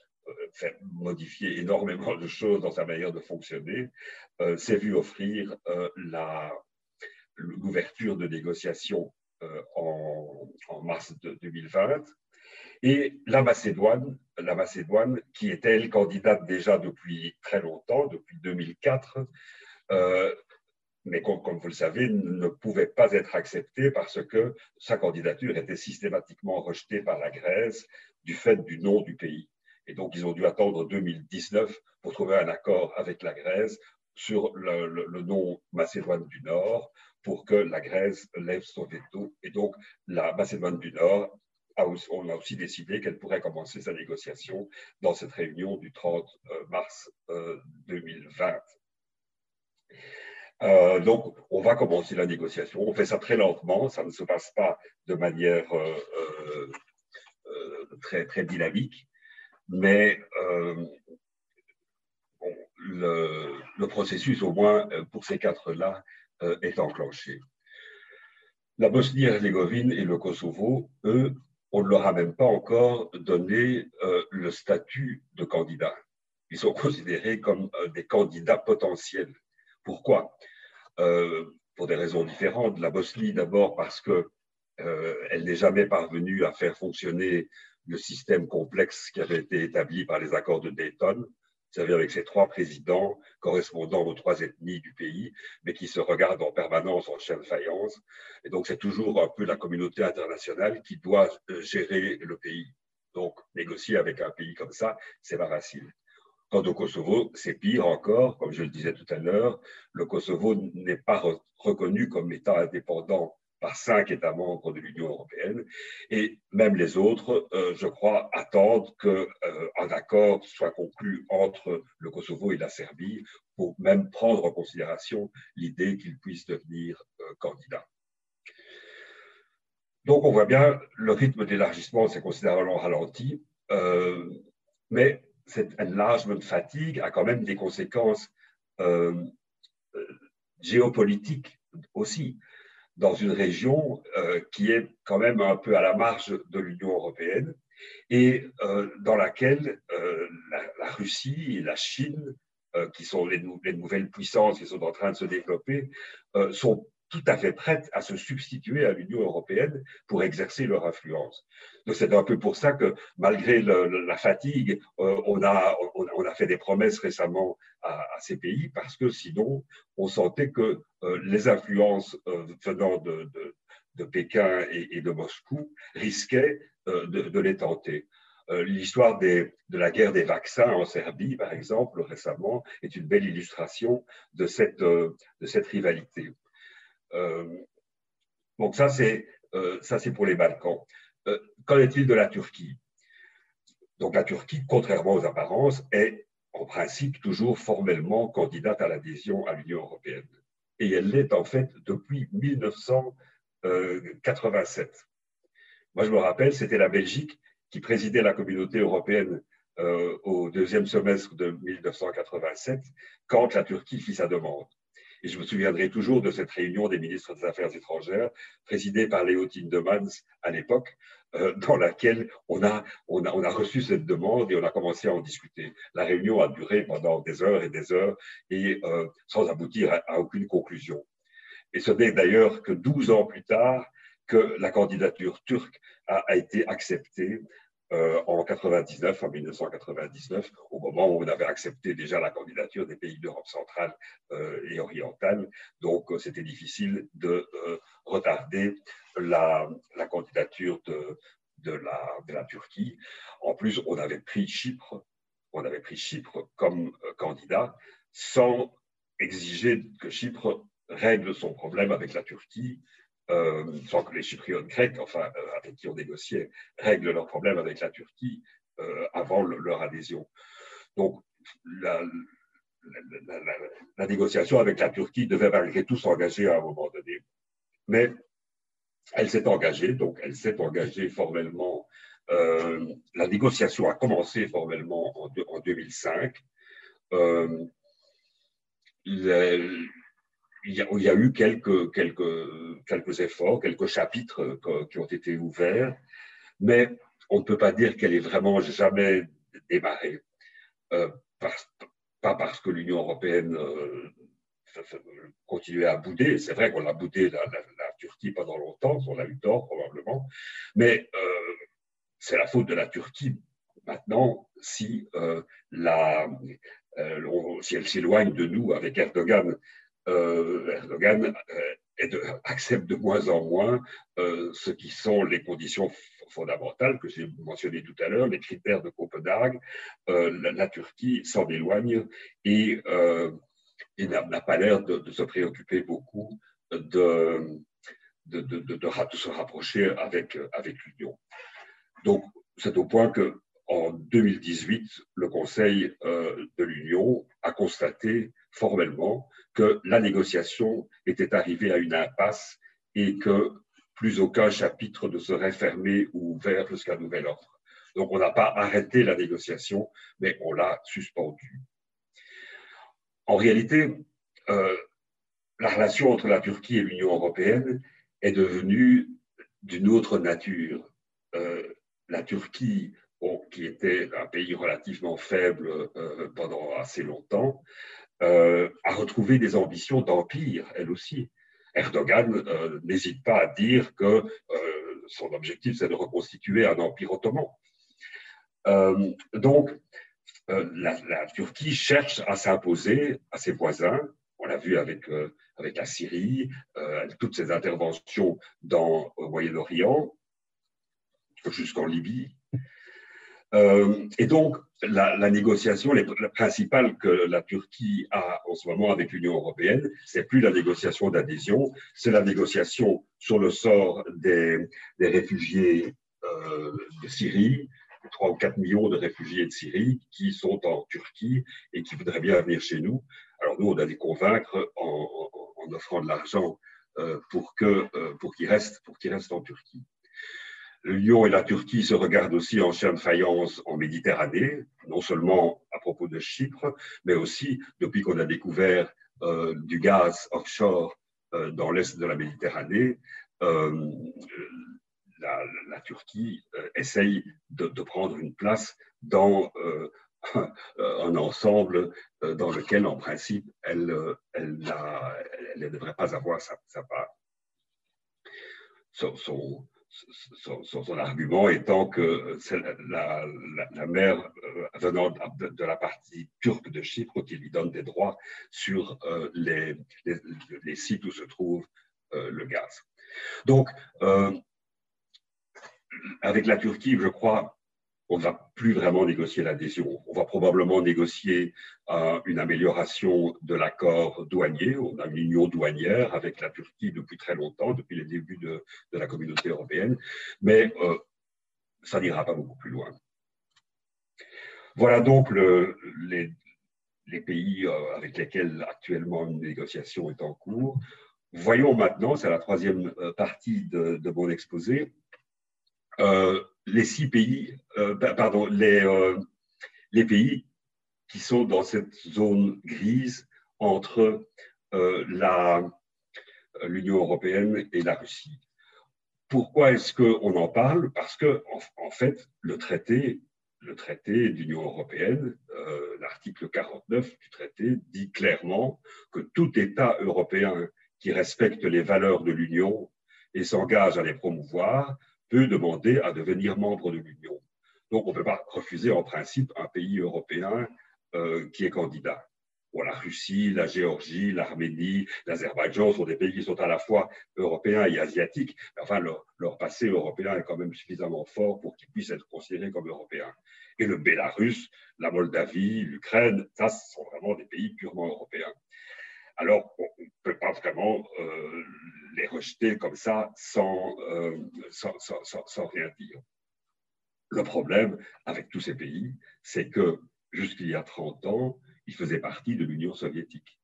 modifier énormément de choses dans sa manière de fonctionner, s'est vu offrir l'ouverture de négociations en, mars de 2020. Et la Macédoine, la Macédoine, qui est elle candidate déjà depuis très longtemps, depuis 2004, euh, mais comme, vous le savez, ne pouvait pas être accepté parce que sa candidature était systématiquement rejetée par la Grèce du fait du nom du pays. Et donc, ils ont dû attendre 2019 pour trouver un accord avec la Grèce sur le, nom Macédoine du Nord pour que la Grèce lève son veto. Et donc, la Macédoine du Nord, on a aussi décidé qu'elle pourrait commencer sa négociation dans cette réunion du 30 euh, mars 2020. Euh, donc, on va commencer la négociation. On fait ça très lentement, ça ne se passe pas de manière euh, euh, très, dynamique, mais le, processus, au moins pour ces quatre-là, est enclenché. La Bosnie-Herzégovine et le Kosovo, eux, on ne leur a même pas encore donné le statut de candidat. Ils sont considérés comme des candidats potentiels. Pourquoi? Euh, Pour des raisons différentes. La Bosnie, d'abord parce qu'elle euh, n'est jamais parvenue à faire fonctionner le système complexe qui avait été établi par les accords de Dayton. Savez, avec ces trois présidents correspondant aux trois ethnies du pays, mais qui se regardent en permanence en chien de faïence. Et donc, c'est toujours un peu la communauté internationale qui doit euh, gérer le pays. Donc, négocier avec un pays comme ça, c'est pas facile. Quant au Kosovo, c'est pire encore, comme je le disais tout à l'heure, le Kosovo n'est pas reconnu comme État indépendant par cinq États membres de l'Union européenne. Et même les autres, euh, je crois, attendent qu'un euh, accord soit conclu entre le Kosovo et la Serbie pour même prendre en considération l'idée qu'il puisse devenir euh, candidat. Donc on voit bien, le rythme d'élargissement s'est considérablement ralenti, mais cet enlargement fatigue a quand même des conséquences géopolitiques aussi dans une région euh, qui est quand même un peu à la marge de l'Union européenne et euh, dans laquelle euh, la, Russie et la Chine, qui sont les, nouvelles puissances qui sont en train de se développer, sont tout à fait prêtes à se substituer à l'Union européenne pour exercer leur influence. Donc c'est un peu pour ça que malgré la fatigue, euh, on, a, on, a fait des promesses récemment à, ces pays parce que sinon on sentait que euh, les influences euh, venant de, de, Pékin et, de Moscou risquaient de, les tenter. L'histoire de la guerre des vaccins en Serbie, par exemple, récemment, est une belle illustration de cette, de cette rivalité. Euh, donc ça, c'est euh, ça, c'est pour les Balkans. Euh, qu'en est-il de la Turquie? Donc la Turquie, contrairement aux apparences, est en principe toujours formellement candidate à l'adhésion à l'Union européenne. Et elle l'est en fait depuis 1987. Moi, je me rappelle, c'était la Belgique qui présidait la communauté européenne au deuxième semestre de 1987 quand la Turquie fit sa demande. Et je me souviendrai toujours de cette réunion des ministres des Affaires étrangères, présidée par Léo Tindemans à l'époque, euh, dans laquelle on a, on, a, on a reçu cette demande et on a commencé à en discuter. La réunion a duré pendant des heures et des heures et euh, sans aboutir à, aucune conclusion. Et ce n'est d'ailleurs que 12 ans plus tard que la candidature turque a été acceptée euh, en 99, en 1999, au moment où on avait accepté déjà la candidature des pays d'Europe centrale euh, et orientale. Donc, euh, c'était difficile de retarder la, candidature de, de, la, de, la, Turquie. En plus, on avait pris Chypre, on avait pris Chypre comme candidat sans exiger que Chypre règle son problème avec la Turquie euh, sans que les Chypriotes grecs, enfin, euh, avec qui on négociait, règlent leurs problèmes avec la Turquie euh, avant leur adhésion. Donc, la, négociation avec la Turquie devait malgré tout s'engager à un moment donné. Mais elle s'est engagée, donc elle s'est engagée formellement. la négociation a commencé formellement en, en 2005 il y, a, eu quelques, efforts, quelques chapitres qui ont été ouverts, mais on ne peut pas dire qu'elle ait vraiment jamais démarré. Euh, pas parce que l'Union européenne euh, continuait à bouder, c'est vrai qu'on a boudé la, Turquie pendant longtemps, on a eu tort probablement, mais euh, c'est la faute de la Turquie maintenant la, si elle s'éloigne de nous avec Erdogan euh, Erdogan euh, accepte de moins en moins euh, ce qui sont les conditions fondamentales que j'ai mentionnées tout à l'heure, les critères de Copenhague. La, Turquie s'en éloigne et, n'a pas l'air de, se préoccuper beaucoup de, se rapprocher avec, avec l'Union. Donc, c'est au point que en 2018, le Conseil de l'Union a constaté formellement que la négociation était arrivée à une impasse et que plus aucun chapitre ne serait fermé ou ouvert jusqu'à nouvel ordre. Donc on n'a pas arrêté la négociation, mais on l'a suspendue. En réalité, euh, la relation entre la Turquie et l'Union européenne est devenue d'une autre nature. Euh, la Turquie, qui était un pays relativement faible euh, pendant assez longtemps, euh, a retrouvé des ambitions d'empire, elle aussi. Erdogan euh, n'hésite pas à dire que euh, son objectif, c'est de reconstituer un empire ottoman. donc, la, Turquie cherche à s'imposer à ses voisins. On l'a vu avec, avec la Syrie, toutes ses interventions dans, au Moyen-Orient, jusqu'en Libye. Euh, et donc, la, négociation la principale que la Turquie a en ce moment avec l'Union européenne, c'est plus la négociation d'adhésion, c'est la négociation sur le sort des, des réfugiés euh, de Syrie, 3 ou 4 millions de réfugiés de Syrie qui sont en Turquie et qui voudraient bien venir chez nous. Alors nous, on a les convaincre en, en, offrant de l'argent euh, pour pour qu'ils restent, pour qu'ils restent en Turquie. Lyon et la Turquie se regardent aussi en chien de faïence en Méditerranée, non seulement à propos de Chypre, mais aussi depuis qu'on a découvert euh, du gaz offshore euh, dans l'est de la Méditerranée. Euh, la, Turquie essaye de, prendre une place dans un ensemble dans lequel, en principe, elle, ne devrait pas avoir sa, part. Argument étant que la, la, mer euh, venant de, la partie turque de Chypre qui lui donne des droits sur euh, les, les, sites où se trouve euh, le gaz. Donc, avec la Turquie, je crois, on ne va plus vraiment négocier l'adhésion. On va probablement négocier euh, une amélioration de l'accord douanier. On a une union douanière avec la Turquie depuis très longtemps, depuis les débuts de, la communauté européenne, mais euh, ça n'ira pas beaucoup plus loin. Voilà donc les, pays euh, avec lesquels actuellement une négociation est en cours. Voyons maintenant, c'est la troisième partie de, de mon exposé, les six pays, euh, pardon, les, euh, les pays qui sont dans cette zone grise entre euh, l'Union européenne et la Russie. Pourquoi est-ce qu'on en parle? Parce que, en, fait, le traité, le traité d'Union européenne, l'article 49 du traité, dit clairement que tout État européen qui respecte les valeurs de l'Union et s'engage à les promouvoir peut demander à devenir membre de l'Union. Donc, on ne peut pas refuser en principe un pays européen euh, qui est candidat. Bon, la Russie, la Géorgie, l'Arménie, l'Azerbaïdjan sont des pays qui sont à la fois européens et asiatiques. Enfin, leur, leur, passé européen est quand même suffisamment fort pour qu'ils puissent être considérés comme européens. Et le Bélarus, la Moldavie, l'Ukraine, ça, ce sont vraiment des pays purement européens. Alors, on ne peut pas vraiment euh, les rejeter comme ça euh, sans, sans, rien dire. Le problème avec tous ces pays, c'est que jusqu'il y a 30 ans, ils faisaient partie de l'Union soviétique.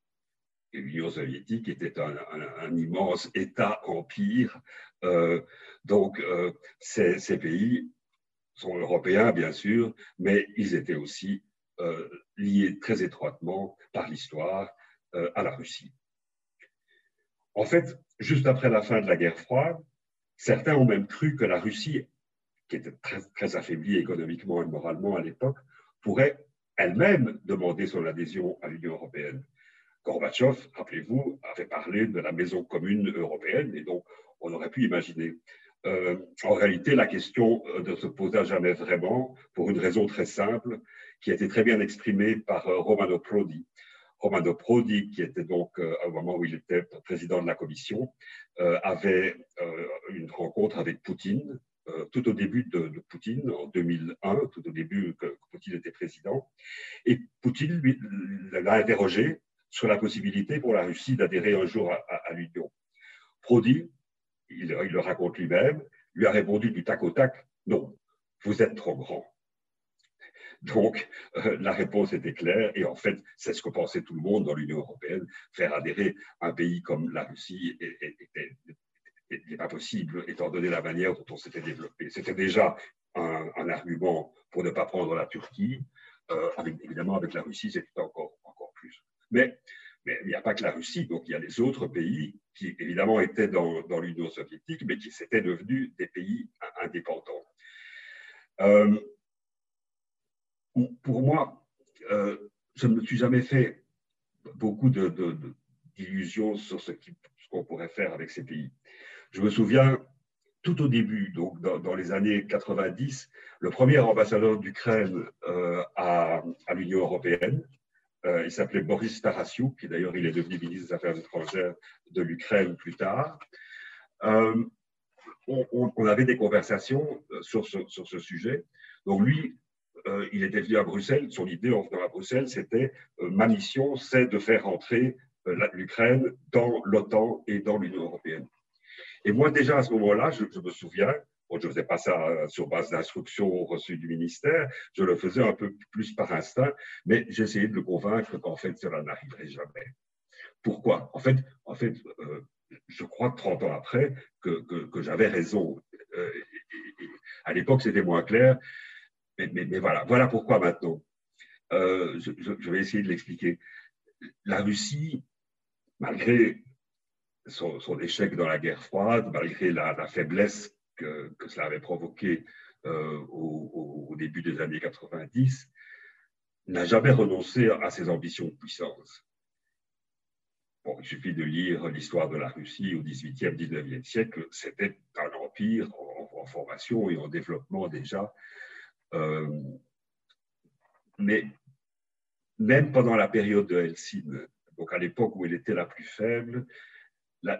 Et l'Union soviétique était un, immense État-empire. Euh, donc, euh, ces, pays sont européens, bien sûr, mais ils étaient aussi liés très étroitement par l'histoire à la Russie. En fait, juste après la fin de la guerre froide, certains ont même cru que la Russie, qui était très, affaiblie économiquement et moralement à l'époque, pourrait elle-même demander son adhésion à l'Union européenne. Gorbatchev, rappelez-vous, avait parlé de la maison commune européenne, et donc on aurait pu imaginer. Euh, en réalité, la question euh, ne se posa jamais vraiment, pour une raison très simple, qui a été très bien exprimée par euh, Romano Prodi, Romano Prodi, qui était donc euh, au moment où il était président de la commission, euh, avait euh, une rencontre avec Poutine tout au début de, Poutine, en 2001, tout au début que, Poutine était président. Et Poutine l'a interrogé sur la possibilité pour la Russie d'adhérer un jour à, l'Union. Prodi, il le raconte lui-même, lui a répondu du tac au tac, non, vous êtes trop grand. Donc, euh, la réponse était claire, et en fait, c'est ce que pensait tout le monde dans l'Union européenne. Faire adhérer un pays comme la Russie n'est pas possible, étant donné la manière dont on s'était développé. C'était déjà un, argument pour ne pas prendre la Turquie. Euh, évidemment, avec la Russie, c'était encore, encore plus. Mais, mais il n'y a pas que la Russie, donc il y a les autres pays qui, évidemment, étaient dans, l'Union soviétique, mais qui s'étaient devenus des pays indépendants. Euh, pour moi, euh, je ne me suis jamais fait beaucoup d'illusions de, sur ce qu'on pourrait faire avec ces pays. Je me souviens, tout au début, donc dans, les années 90, le premier ambassadeur d'Ukraine euh, à, l'Union européenne, euh, il s'appelait Boris Tarasiuk, qui d'ailleurs il est devenu ministre des Affaires étrangères de l'Ukraine plus tard. On, on, avait des conversations sur ce, sur ce sujet. Donc lui, il était venu à Bruxelles. Son idée en venant à Bruxelles, c'était ma mission, c'est de faire entrer l'Ukraine dans l'OTAN et dans l'Union européenne. Et moi, déjà à ce moment-là, je, me souviens, je ne faisais pas ça sur base d'instructions reçues du ministère, je le faisais un peu plus par instinct, mais j'essayais de le convaincre qu'en fait, cela n'arriverait jamais. Pourquoi? En fait, en fait je crois 30 ans après que, j'avais raison. Euh, à l'époque, c'était moins clair, mais, voilà, voilà pourquoi maintenant. Euh, je, vais essayer de l'expliquer. La Russie, malgré son, échec dans la guerre froide, malgré la, faiblesse que, cela avait provoqué euh, au, au, début des années 90, n'a jamais renoncé à ses ambitions de puissance il suffit de lire l'histoire de la Russie au XVIIIe, XIXe siècle. C'était un empire en, formation et en développement déjà. Euh, mais même pendant la période de Helsinki, donc à l'époque où elle était la plus faible,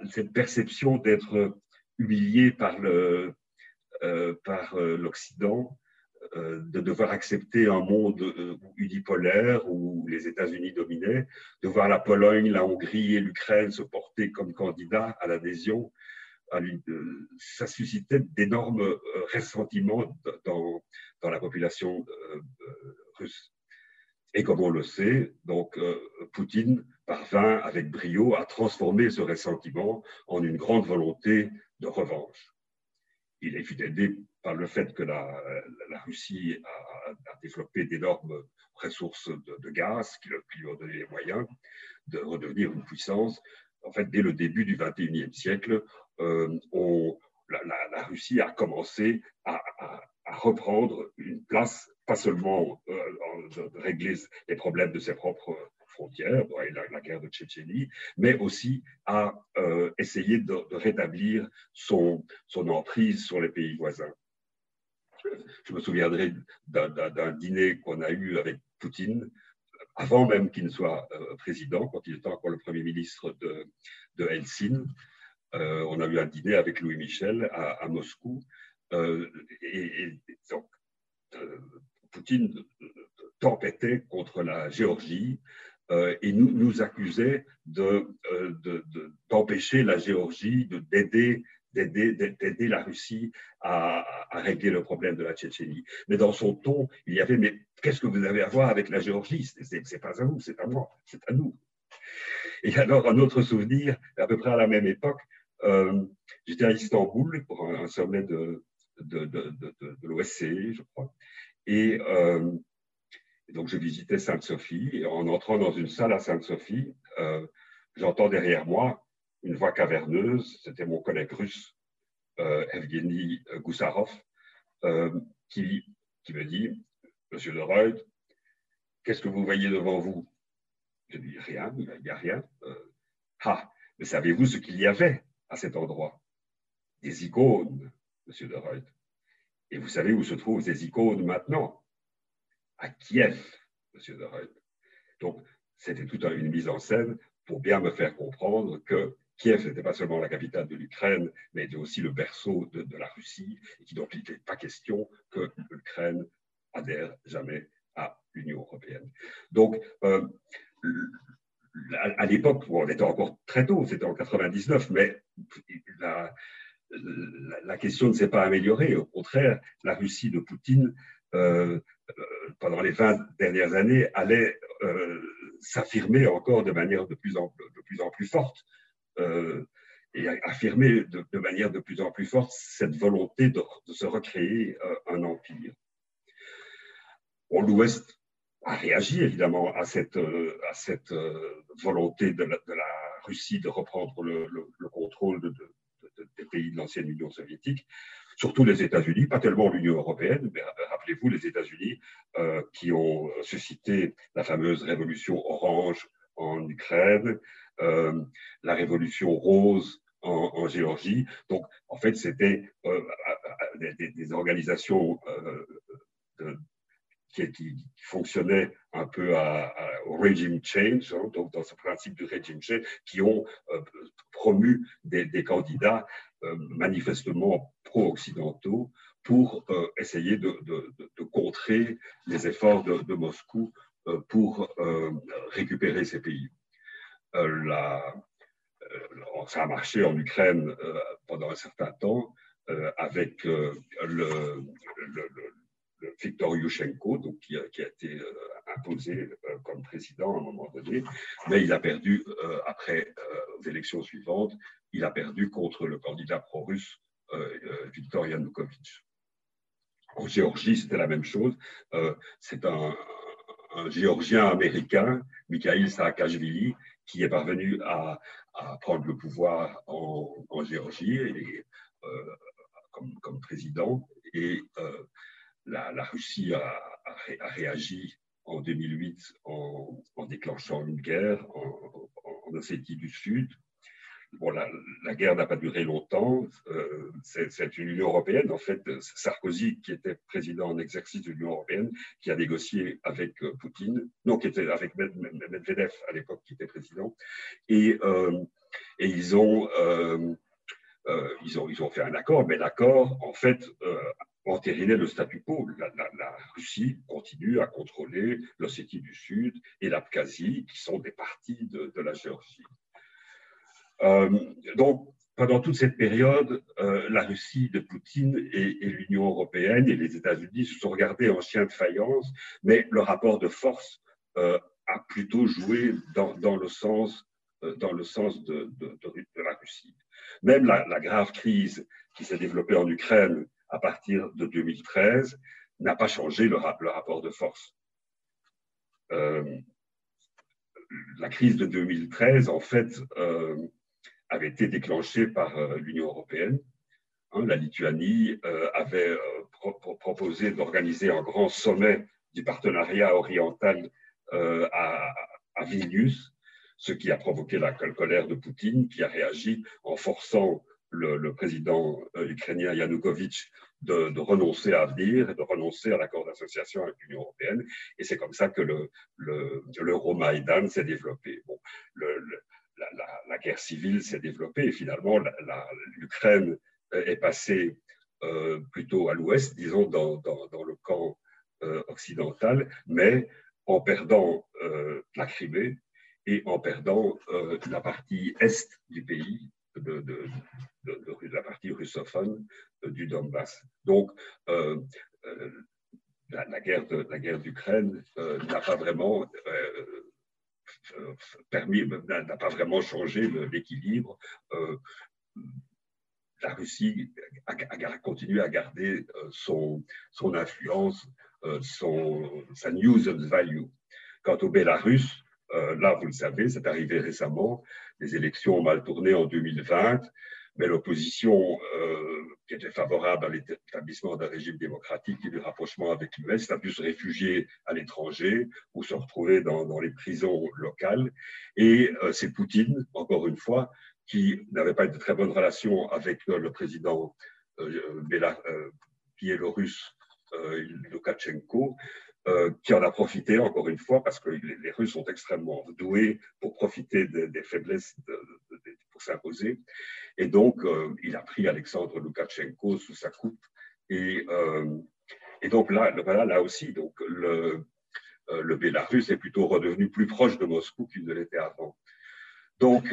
cette perception d'être humilié par euh, euh, l'Occident euh, de devoir accepter un monde unipolaire où les États-Unis dominaient, de voir la Pologne, la Hongrie et l'Ukraine se porter comme candidats à l'adhésion, ça suscitait d'énormes ressentiments dans, dans, la population russe. Et comme on le sait, donc Poutine parvint avec brio à transformer ce ressentiment en une grande volonté de revanche. Il fut aidé par le fait que la, Russie a, développé d'énormes ressources de, gaz qui, lui ont donné les moyens de redevenir une puissance. En fait, dès le début du XXIe siècle, euh, la, Russie a commencé à, reprendre une place, pas seulement euh, de régler les problèmes de ses propres frontières, la, guerre de Tchétchénie, mais aussi à euh, essayer de, rétablir son emprise sur les pays voisins. Je me souviendrai d'un dîner qu'on a eu avec Poutine, avant même qu'il ne soit euh, président, quand il était encore le Premier ministre de, Helsinki. Euh, on a eu un dîner avec Louis Michel à, Moscou. Euh, et, donc, Poutine tempêtait contre la Géorgie et nous, accusait d'empêcher de, de, la Géorgie d'aider d'aider la Russie à, régler le problème de la Tchétchénie. Mais dans son ton, il y avait Mais qu'est-ce que vous avez à voir avec la Géorgie? C'est pas à vous, c'est à moi, c'est à nous. Et alors, un autre souvenir, à peu près à la même époque, euh, j'étais à Istanbul pour un, sommet de, l'OSCE, je crois. Et, euh, donc, je visitais Sainte-Sophie. Et en entrant dans une salle à Sainte-Sophie, euh, j'entends derrière moi une voix caverneuse, c'était mon collègue russe, euh, Evgeny Goussarov, euh, qui, me dit Monsieur Reuil, qu'est-ce que vous voyez devant vous? Je dis Rien, il n'y a, rien. Euh, ah, mais savez-vous ce qu'il y avait à cet endroit? Des icônes, Monsieur Reuil. Et vous savez où se trouvent ces icônes maintenant? À Kiev, Monsieur Reuil. Donc, c'était toute une mise en scène pour bien me faire comprendre que Kiev n'était pas seulement la capitale de l'Ukraine, mais était aussi le berceau de, la Russie, et qui donc il n'était pas question que l'Ukraine adhère jamais à l'Union européenne. Donc, euh, à, l'époque, on était encore très tôt, c'était en 99, mais la, question ne s'est pas améliorée. Au contraire, la Russie de Poutine, euh, euh, pendant les 20 dernières années, allait s'affirmer encore de manière de plus, en plus forte. Euh, et affirmer de, manière de plus en plus forte cette volonté de, se recréer euh, un empire. L'Ouest a réagi évidemment à cette, euh, volonté de la, Russie de reprendre le, contrôle des pays de l'ancienne Union soviétique, surtout les États-Unis, pas tellement l'Union européenne, mais rappelez-vous les États-Unis qui ont suscité la fameuse révolution orange en Ukraine, la révolution rose en, Géorgie. Donc, en fait, c'était euh, des, organisations euh, qui, fonctionnaient un peu à, au regime change, hein, donc dans ce principe du regime change, qui ont promu des, candidats manifestement pro-occidentaux pour essayer de, contrer les efforts de, Moscou pour récupérer ces pays. La, ça a marché en Ukraine pendant un certain temps avec le, Viktor Yushchenko, donc qui, a, été euh, imposé euh, comme président à un moment donné, mais il a perdu euh, après aux élections suivantes, il a perdu contre le candidat pro-russe Viktor Yanukovych. En Géorgie, c'était la même chose. C'est un, Géorgien américain, Mikhail Saakashvili, qui est parvenu à, prendre le pouvoir en, Géorgie et, comme, comme, président. Et la, Russie a, réagi en 2008 en, déclenchant une guerre en, Ossétie du Sud. Bon, la, guerre n'a pas duré longtemps. Euh, c'est une Union européenne, en fait, Sarkozy, qui était président en exercice de l'Union européenne, qui a négocié avec euh, Poutine, non, qui était avec Medvedev à l'époque, qui était président, et, euh, ils, ont, fait un accord, mais l'accord, en fait, entériner le statu quo. La, Russie continue à contrôler l'Ossétie du Sud et l'Abkhazie, qui sont des parties de, la Géorgie. Euh, donc, pendant toute cette période, euh, la Russie de Poutine et, l'Union européenne et les États-Unis se sont regardés en chien de faïence, mais le rapport de force euh, a plutôt joué dans, le sens, de, la Russie. Même la, grave crise qui s'est développée en Ukraine à partir de 2013 n'a pas changé le, rapport de force. La crise de 2013, en fait, avait été déclenchée par euh, l'Union européenne. Hein, la Lituanie avait proposé d'organiser un grand sommet du partenariat oriental à, Vilnius, ce qui a provoqué la colère de Poutine, qui a réagi en forçant le, président euh, ukrainien Yanukovych de, renoncer à venir de renoncer à l'accord d'association avec l'Union européenne. Et c'est comme ça que l'Euromaïdan le, s'est développé. La, guerre civile s'est développée et finalement l'Ukraine est passée euh, plutôt à l'ouest, disons, dans, le camp euh, occidental, mais en perdant la Crimée et en perdant la partie est du pays, de, la partie russophone du Donbass. Donc, euh, euh, la, la guerre d'Ukraine euh, n'a pas vraiment permis, n'a pas vraiment changé l'équilibre. la Russie a, continué à garder son, son influence, son, sa news and value. Quant au Bélarus, là, vous le savez, c'est arrivé récemment, les élections ont mal tourné en 2020, mais l'opposition, euh, qui était favorable à l'établissement d'un régime démocratique et du rapprochement avec l'US, a pu se réfugier à l'étranger ou se retrouver dans, les prisons locales. Et euh, c'est Poutine, encore une fois, qui n'avait pas de très bonnes relations avec euh, le président biélorusse Lukashenko, qui en a profité encore une fois parce que les, Russes sont extrêmement doués pour profiter des faiblesses pour s'imposer. Et donc, euh, il a pris Alexandre Loukachenko sous sa coupe. Et, euh, donc là, voilà, là aussi, donc le, euh, le Bélarus est plutôt redevenu plus proche de Moscou qu'il ne l'était avant. Donc,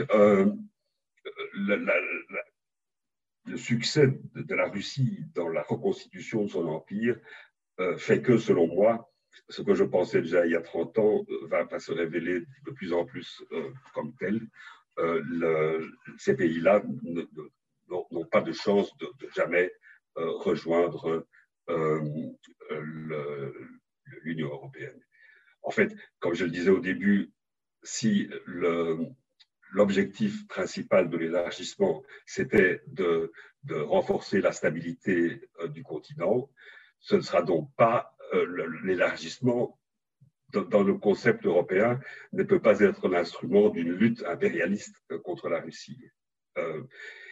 le succès de, la Russie dans la reconstitution de son empire fait que, selon moi, ce que je pensais déjà il y a 30 ans va, va se révéler de plus en plus comme tel. Euh, ces pays-là n'ont pas de chance de, jamais euh, rejoindre euh, l'Union européenne. En fait, comme je le disais au début, si l'objectif principal de l'élargissement, c'était de, renforcer la stabilité du continent, ce ne sera donc pas l'élargissement dans le concept européen ne peut pas être l'instrument d'une lutte impérialiste contre la Russie. Euh,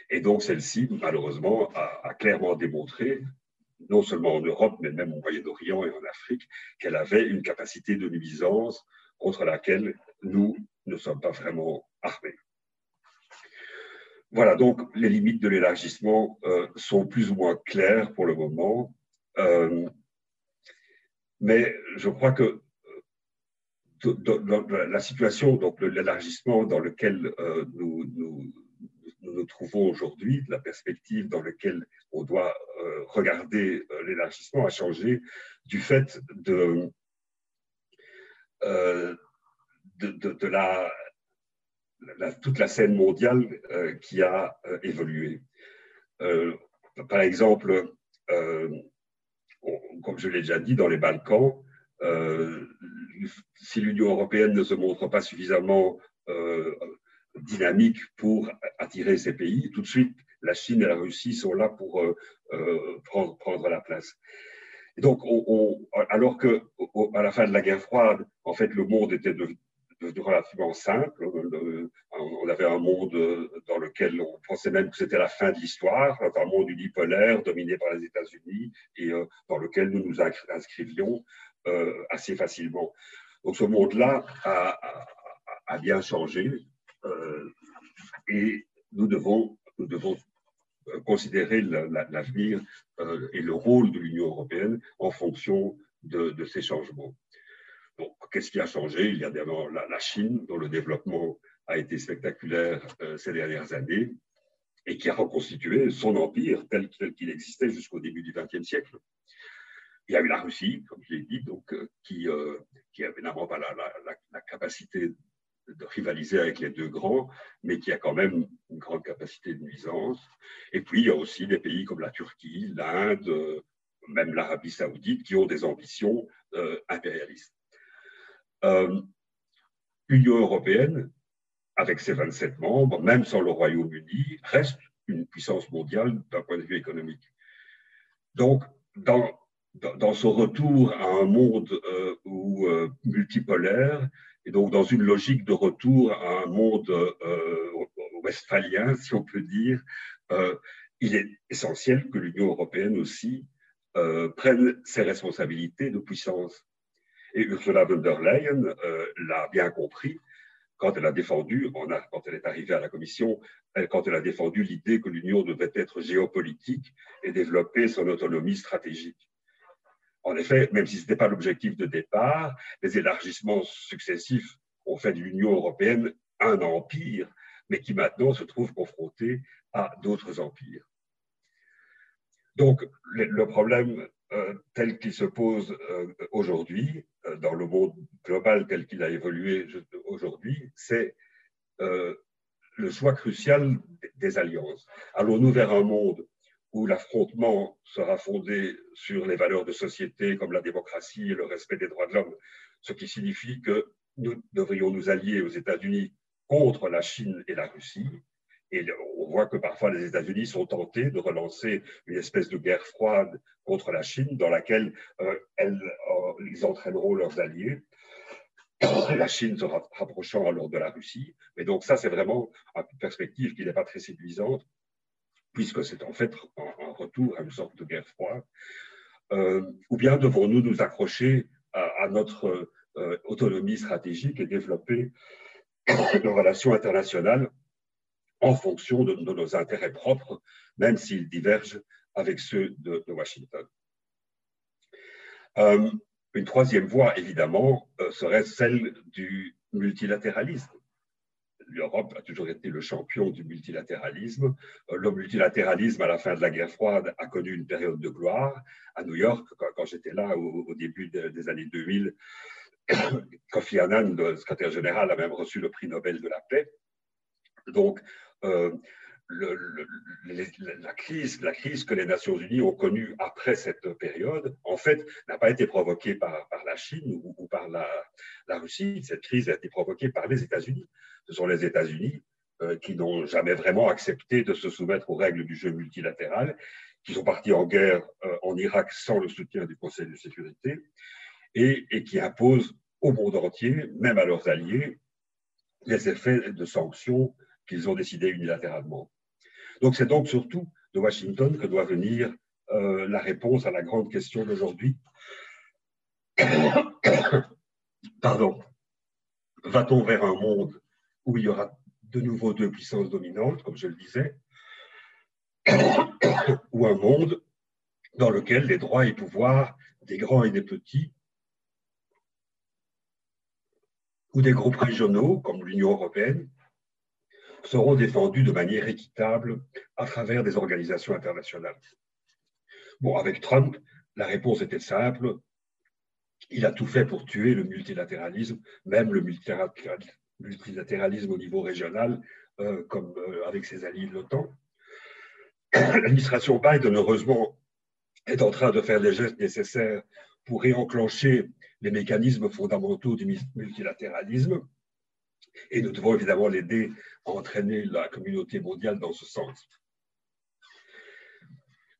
et donc celle-ci, malheureusement, a, clairement démontré, non seulement en Europe, mais même au Moyen-Orient et en Afrique, qu'elle avait une capacité de nuisance contre laquelle nous ne sommes pas vraiment armés. voilà, donc les limites de l'élargissement sont plus ou moins claires pour le moment. Mais je crois que dans la situation, donc l'élargissement dans lequel nous, nous, nous trouvons aujourd'hui, la perspective dans laquelle on doit euh, regarder euh, l'élargissement a changé du fait de, euh, de, la, toute la scène mondiale qui a évolué. par exemple, comme je l'ai déjà dit, dans les Balkans, si l'Union européenne ne se montre pas suffisamment dynamique pour attirer ces pays. Tout de suite, la Chine et la Russie sont là pour euh, euh, prendre, la place. Donc, on, alors que à la fin de la guerre froide, en fait, le monde était devenu relativement simple. On avait un monde dans lequel on pensait même que c'était la fin de l'histoire, un monde unipolaire dominé par les États-Unis et euh, dans lequel nous nous inscrivions assez facilement. Donc ce monde-là a, bien changé. Euh, et nous devons, euh, considérer l'avenir euh, et le rôle de l'Union européenne en fonction de, ces changements. Qu'est-ce qui a changé? Il y a d'abord la, Chine, dont le développement a été spectaculaire ces dernières années et qui a reconstitué son empire tel, qu'il existait jusqu'au début du XXe siècle. Il y a eu la Russie, comme je l'ai dit, donc, qui, qui avait évidemment pas la, la, capacité de rivaliser avec les deux grands, mais qui a quand même une grande capacité de nuisance. Et puis, il y a aussi des pays comme la Turquie, l'Inde, même l'Arabie saoudite, qui ont des ambitions euh, impérialistes. Euh, L'Union européenne, avec ses 27 membres, même sans le Royaume-Uni, reste une puissance mondiale d'un point de vue économique. Donc, dans, dans, son retour à un monde euh, où, multipolaire, et donc, dans une logique de retour à un monde euh, westphalien, si on peut dire, euh, il est essentiel que l'Union européenne aussi euh, prenne ses responsabilités de puissance. Et Ursula von der Leyen l'a bien compris quand elle a défendu, quand elle est arrivée à la Commission, quand elle a défendu l'idée que l'Union devait être géopolitique et développer son autonomie stratégique. En effet, même si ce n'était pas l'objectif de départ, les élargissements successifs ont fait de l'Union européenne un empire, mais qui maintenant se trouve confronté à d'autres empires. Donc, le problème euh, tel qu'il se pose euh, aujourd'hui, euh, dans le monde global tel qu'il a évolué aujourd'hui, c'est le choix crucial des alliances. Allons-nous vers un monde où l'affrontement sera fondé sur les valeurs de société comme la démocratie et le respect des droits de l'homme, ce qui signifie que nous devrions nous allier aux États-Unis contre la Chine et la Russie. Et voit que parfois les États-Unis sont tentés de relancer une espèce de guerre froide contre la Chine dans laquelle euh, euh, ils entraîneront leurs alliés. La Chine se rapprochant alors de la Russie. Mais donc ça, c'est vraiment une perspective qui n'est pas très séduisante puisque c'est en fait un, retour à une sorte de guerre froide, euh, ou bien devons-nous nous accrocher à, notre autonomie stratégique et développer nos relations internationales en fonction de, nos intérêts propres, même s'ils divergent avec ceux de, Washington. Euh, une troisième voie, évidemment, serait celle du multilatéralisme l'Europe a toujours été le champion du multilatéralisme. Euh, le multilatéralisme, à la fin de la guerre froide, a connu une période de gloire. À New York, quand, j'étais là au, début des années 2000, Kofi Annan, le secrétaire général, a même reçu le prix Nobel de la paix. Donc, euh, la, crise, la crise que les Nations Unies ont connue après cette période, en fait, n'a pas été provoquée par, la Chine ou, par la, Russie. Cette crise a été provoquée par les États-Unis. Ce sont les États-Unis euh, qui n'ont jamais vraiment accepté de se soumettre aux règles du jeu multilatéral, qui sont partis en guerre euh, en Irak sans le soutien du Conseil de sécurité, et, et qui imposent au monde entier, même à leurs alliés, les effets de sanctions qu'ils ont décidés unilatéralement. Donc c'est donc surtout de Washington que doit venir euh, la réponse à la grande question d'aujourd'hui. Pardon. Va-t-on vers un monde où il y aura de nouveau deux puissances dominantes, comme je le disais, ou un monde dans lequel les droits et pouvoirs des grands et des petits, ou des groupes régionaux comme l'Union européenne, seront défendus de manière équitable à travers des organisations internationales. Bon, avec Trump, la réponse était simple. Il a tout fait pour tuer le multilatéralisme, même le multilatéralisme au niveau régional, euh, comme euh, avec ses alliés de l'OTAN. L'administration Biden, heureusement, est en train de faire les gestes nécessaires pour réenclencher les mécanismes fondamentaux du multilatéralisme. Et nous devons évidemment l'aider à entraîner la communauté mondiale dans ce sens.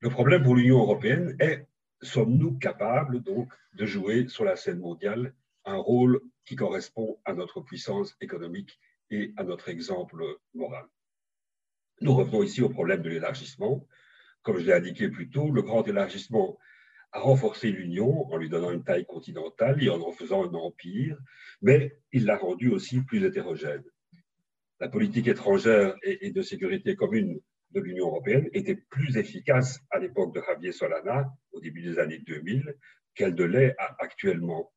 Le problème pour l'Union européenne est, sommes-nous capables donc de jouer sur la scène mondiale un rôle qui correspond à notre puissance économique et à notre exemple moral? Nous revenons ici au problème de l'élargissement. Comme je l'ai indiqué plus tôt, le grand élargissement a renforcé l'Union en lui donnant une taille continentale et en en faisant un empire, mais il l'a rendue aussi plus hétérogène. La politique étrangère et de sécurité commune de l'Union européenne était plus efficace à l'époque de Javier Solana, au début des années 2000, qu'elle ne l'est actuellement.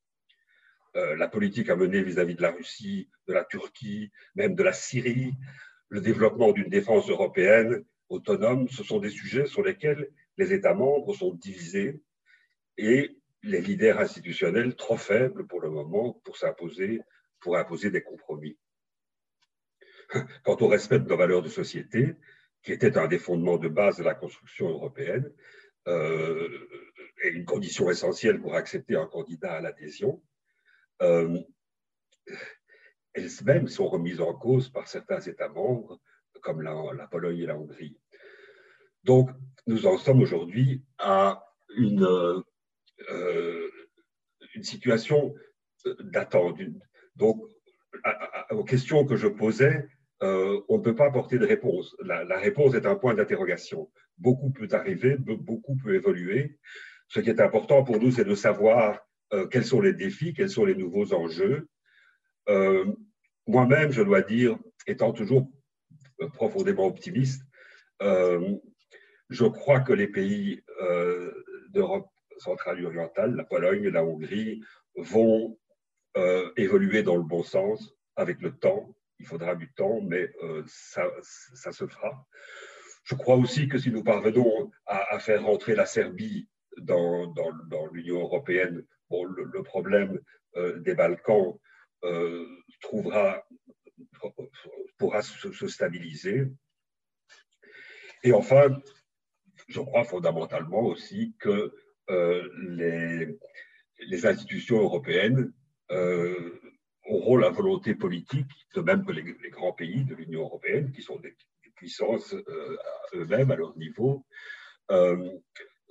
Euh, la politique à mener vis-à-vis de la Russie, de la Turquie, même de la Syrie, le développement d'une défense européenne autonome, ce sont des sujets sur lesquels les États membres sont divisés et les leaders institutionnels trop faibles pour le moment pour s'imposer, pour imposer des compromis. Quant au respect de nos valeurs de société, qui était un des fondements de base de la construction européenne euh, et une condition essentielle pour accepter un candidat à l'adhésion. Euh, elles-mêmes sont remises en cause par certains États membres, comme la, Pologne et la Hongrie. Donc, nous en sommes aujourd'hui à une, une situation d'attente. Donc, aux questions que je posais, euh, on ne peut pas apporter de réponse. La, réponse est un point d'interrogation. Beaucoup peut arriver, beaucoup peut évoluer. Ce qui est important pour nous, c'est de savoir euh, quels sont les défis, quels sont les nouveaux enjeux. Euh, moi-même, je dois dire, étant toujours profondément optimiste, je crois que les pays d'Europe centrale orientale, la Pologne, la Hongrie, vont évoluer dans le bon sens avec le temps il faudra du temps, mais euh, ça, se fera. Je crois aussi que si nous parvenons à, faire rentrer la Serbie dans, l'Union européenne, le, problème euh, des Balkans euh, trouvera, pourra se, stabiliser. Et enfin, je crois fondamentalement aussi que les, les, institutions européennes auront la volonté politique, de même que les, grands pays de l'Union européenne, qui sont des, puissances euh, eux-mêmes à leur niveau, euh,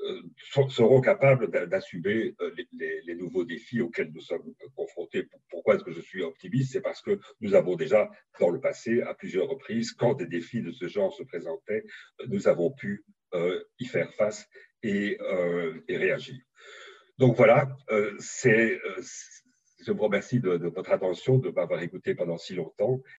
euh, seront capables d'assumer les, nouveaux défis auxquels nous sommes confrontés. Pourquoi est-ce que je suis optimiste? C'est parce que nous avons déjà, dans le passé, à plusieurs reprises, quand des défis de ce genre se présentaient, nous avons pu y faire face et, et réagir. Donc voilà, c'est je vous remercie de, votre attention, de m'avoir écouté pendant si longtemps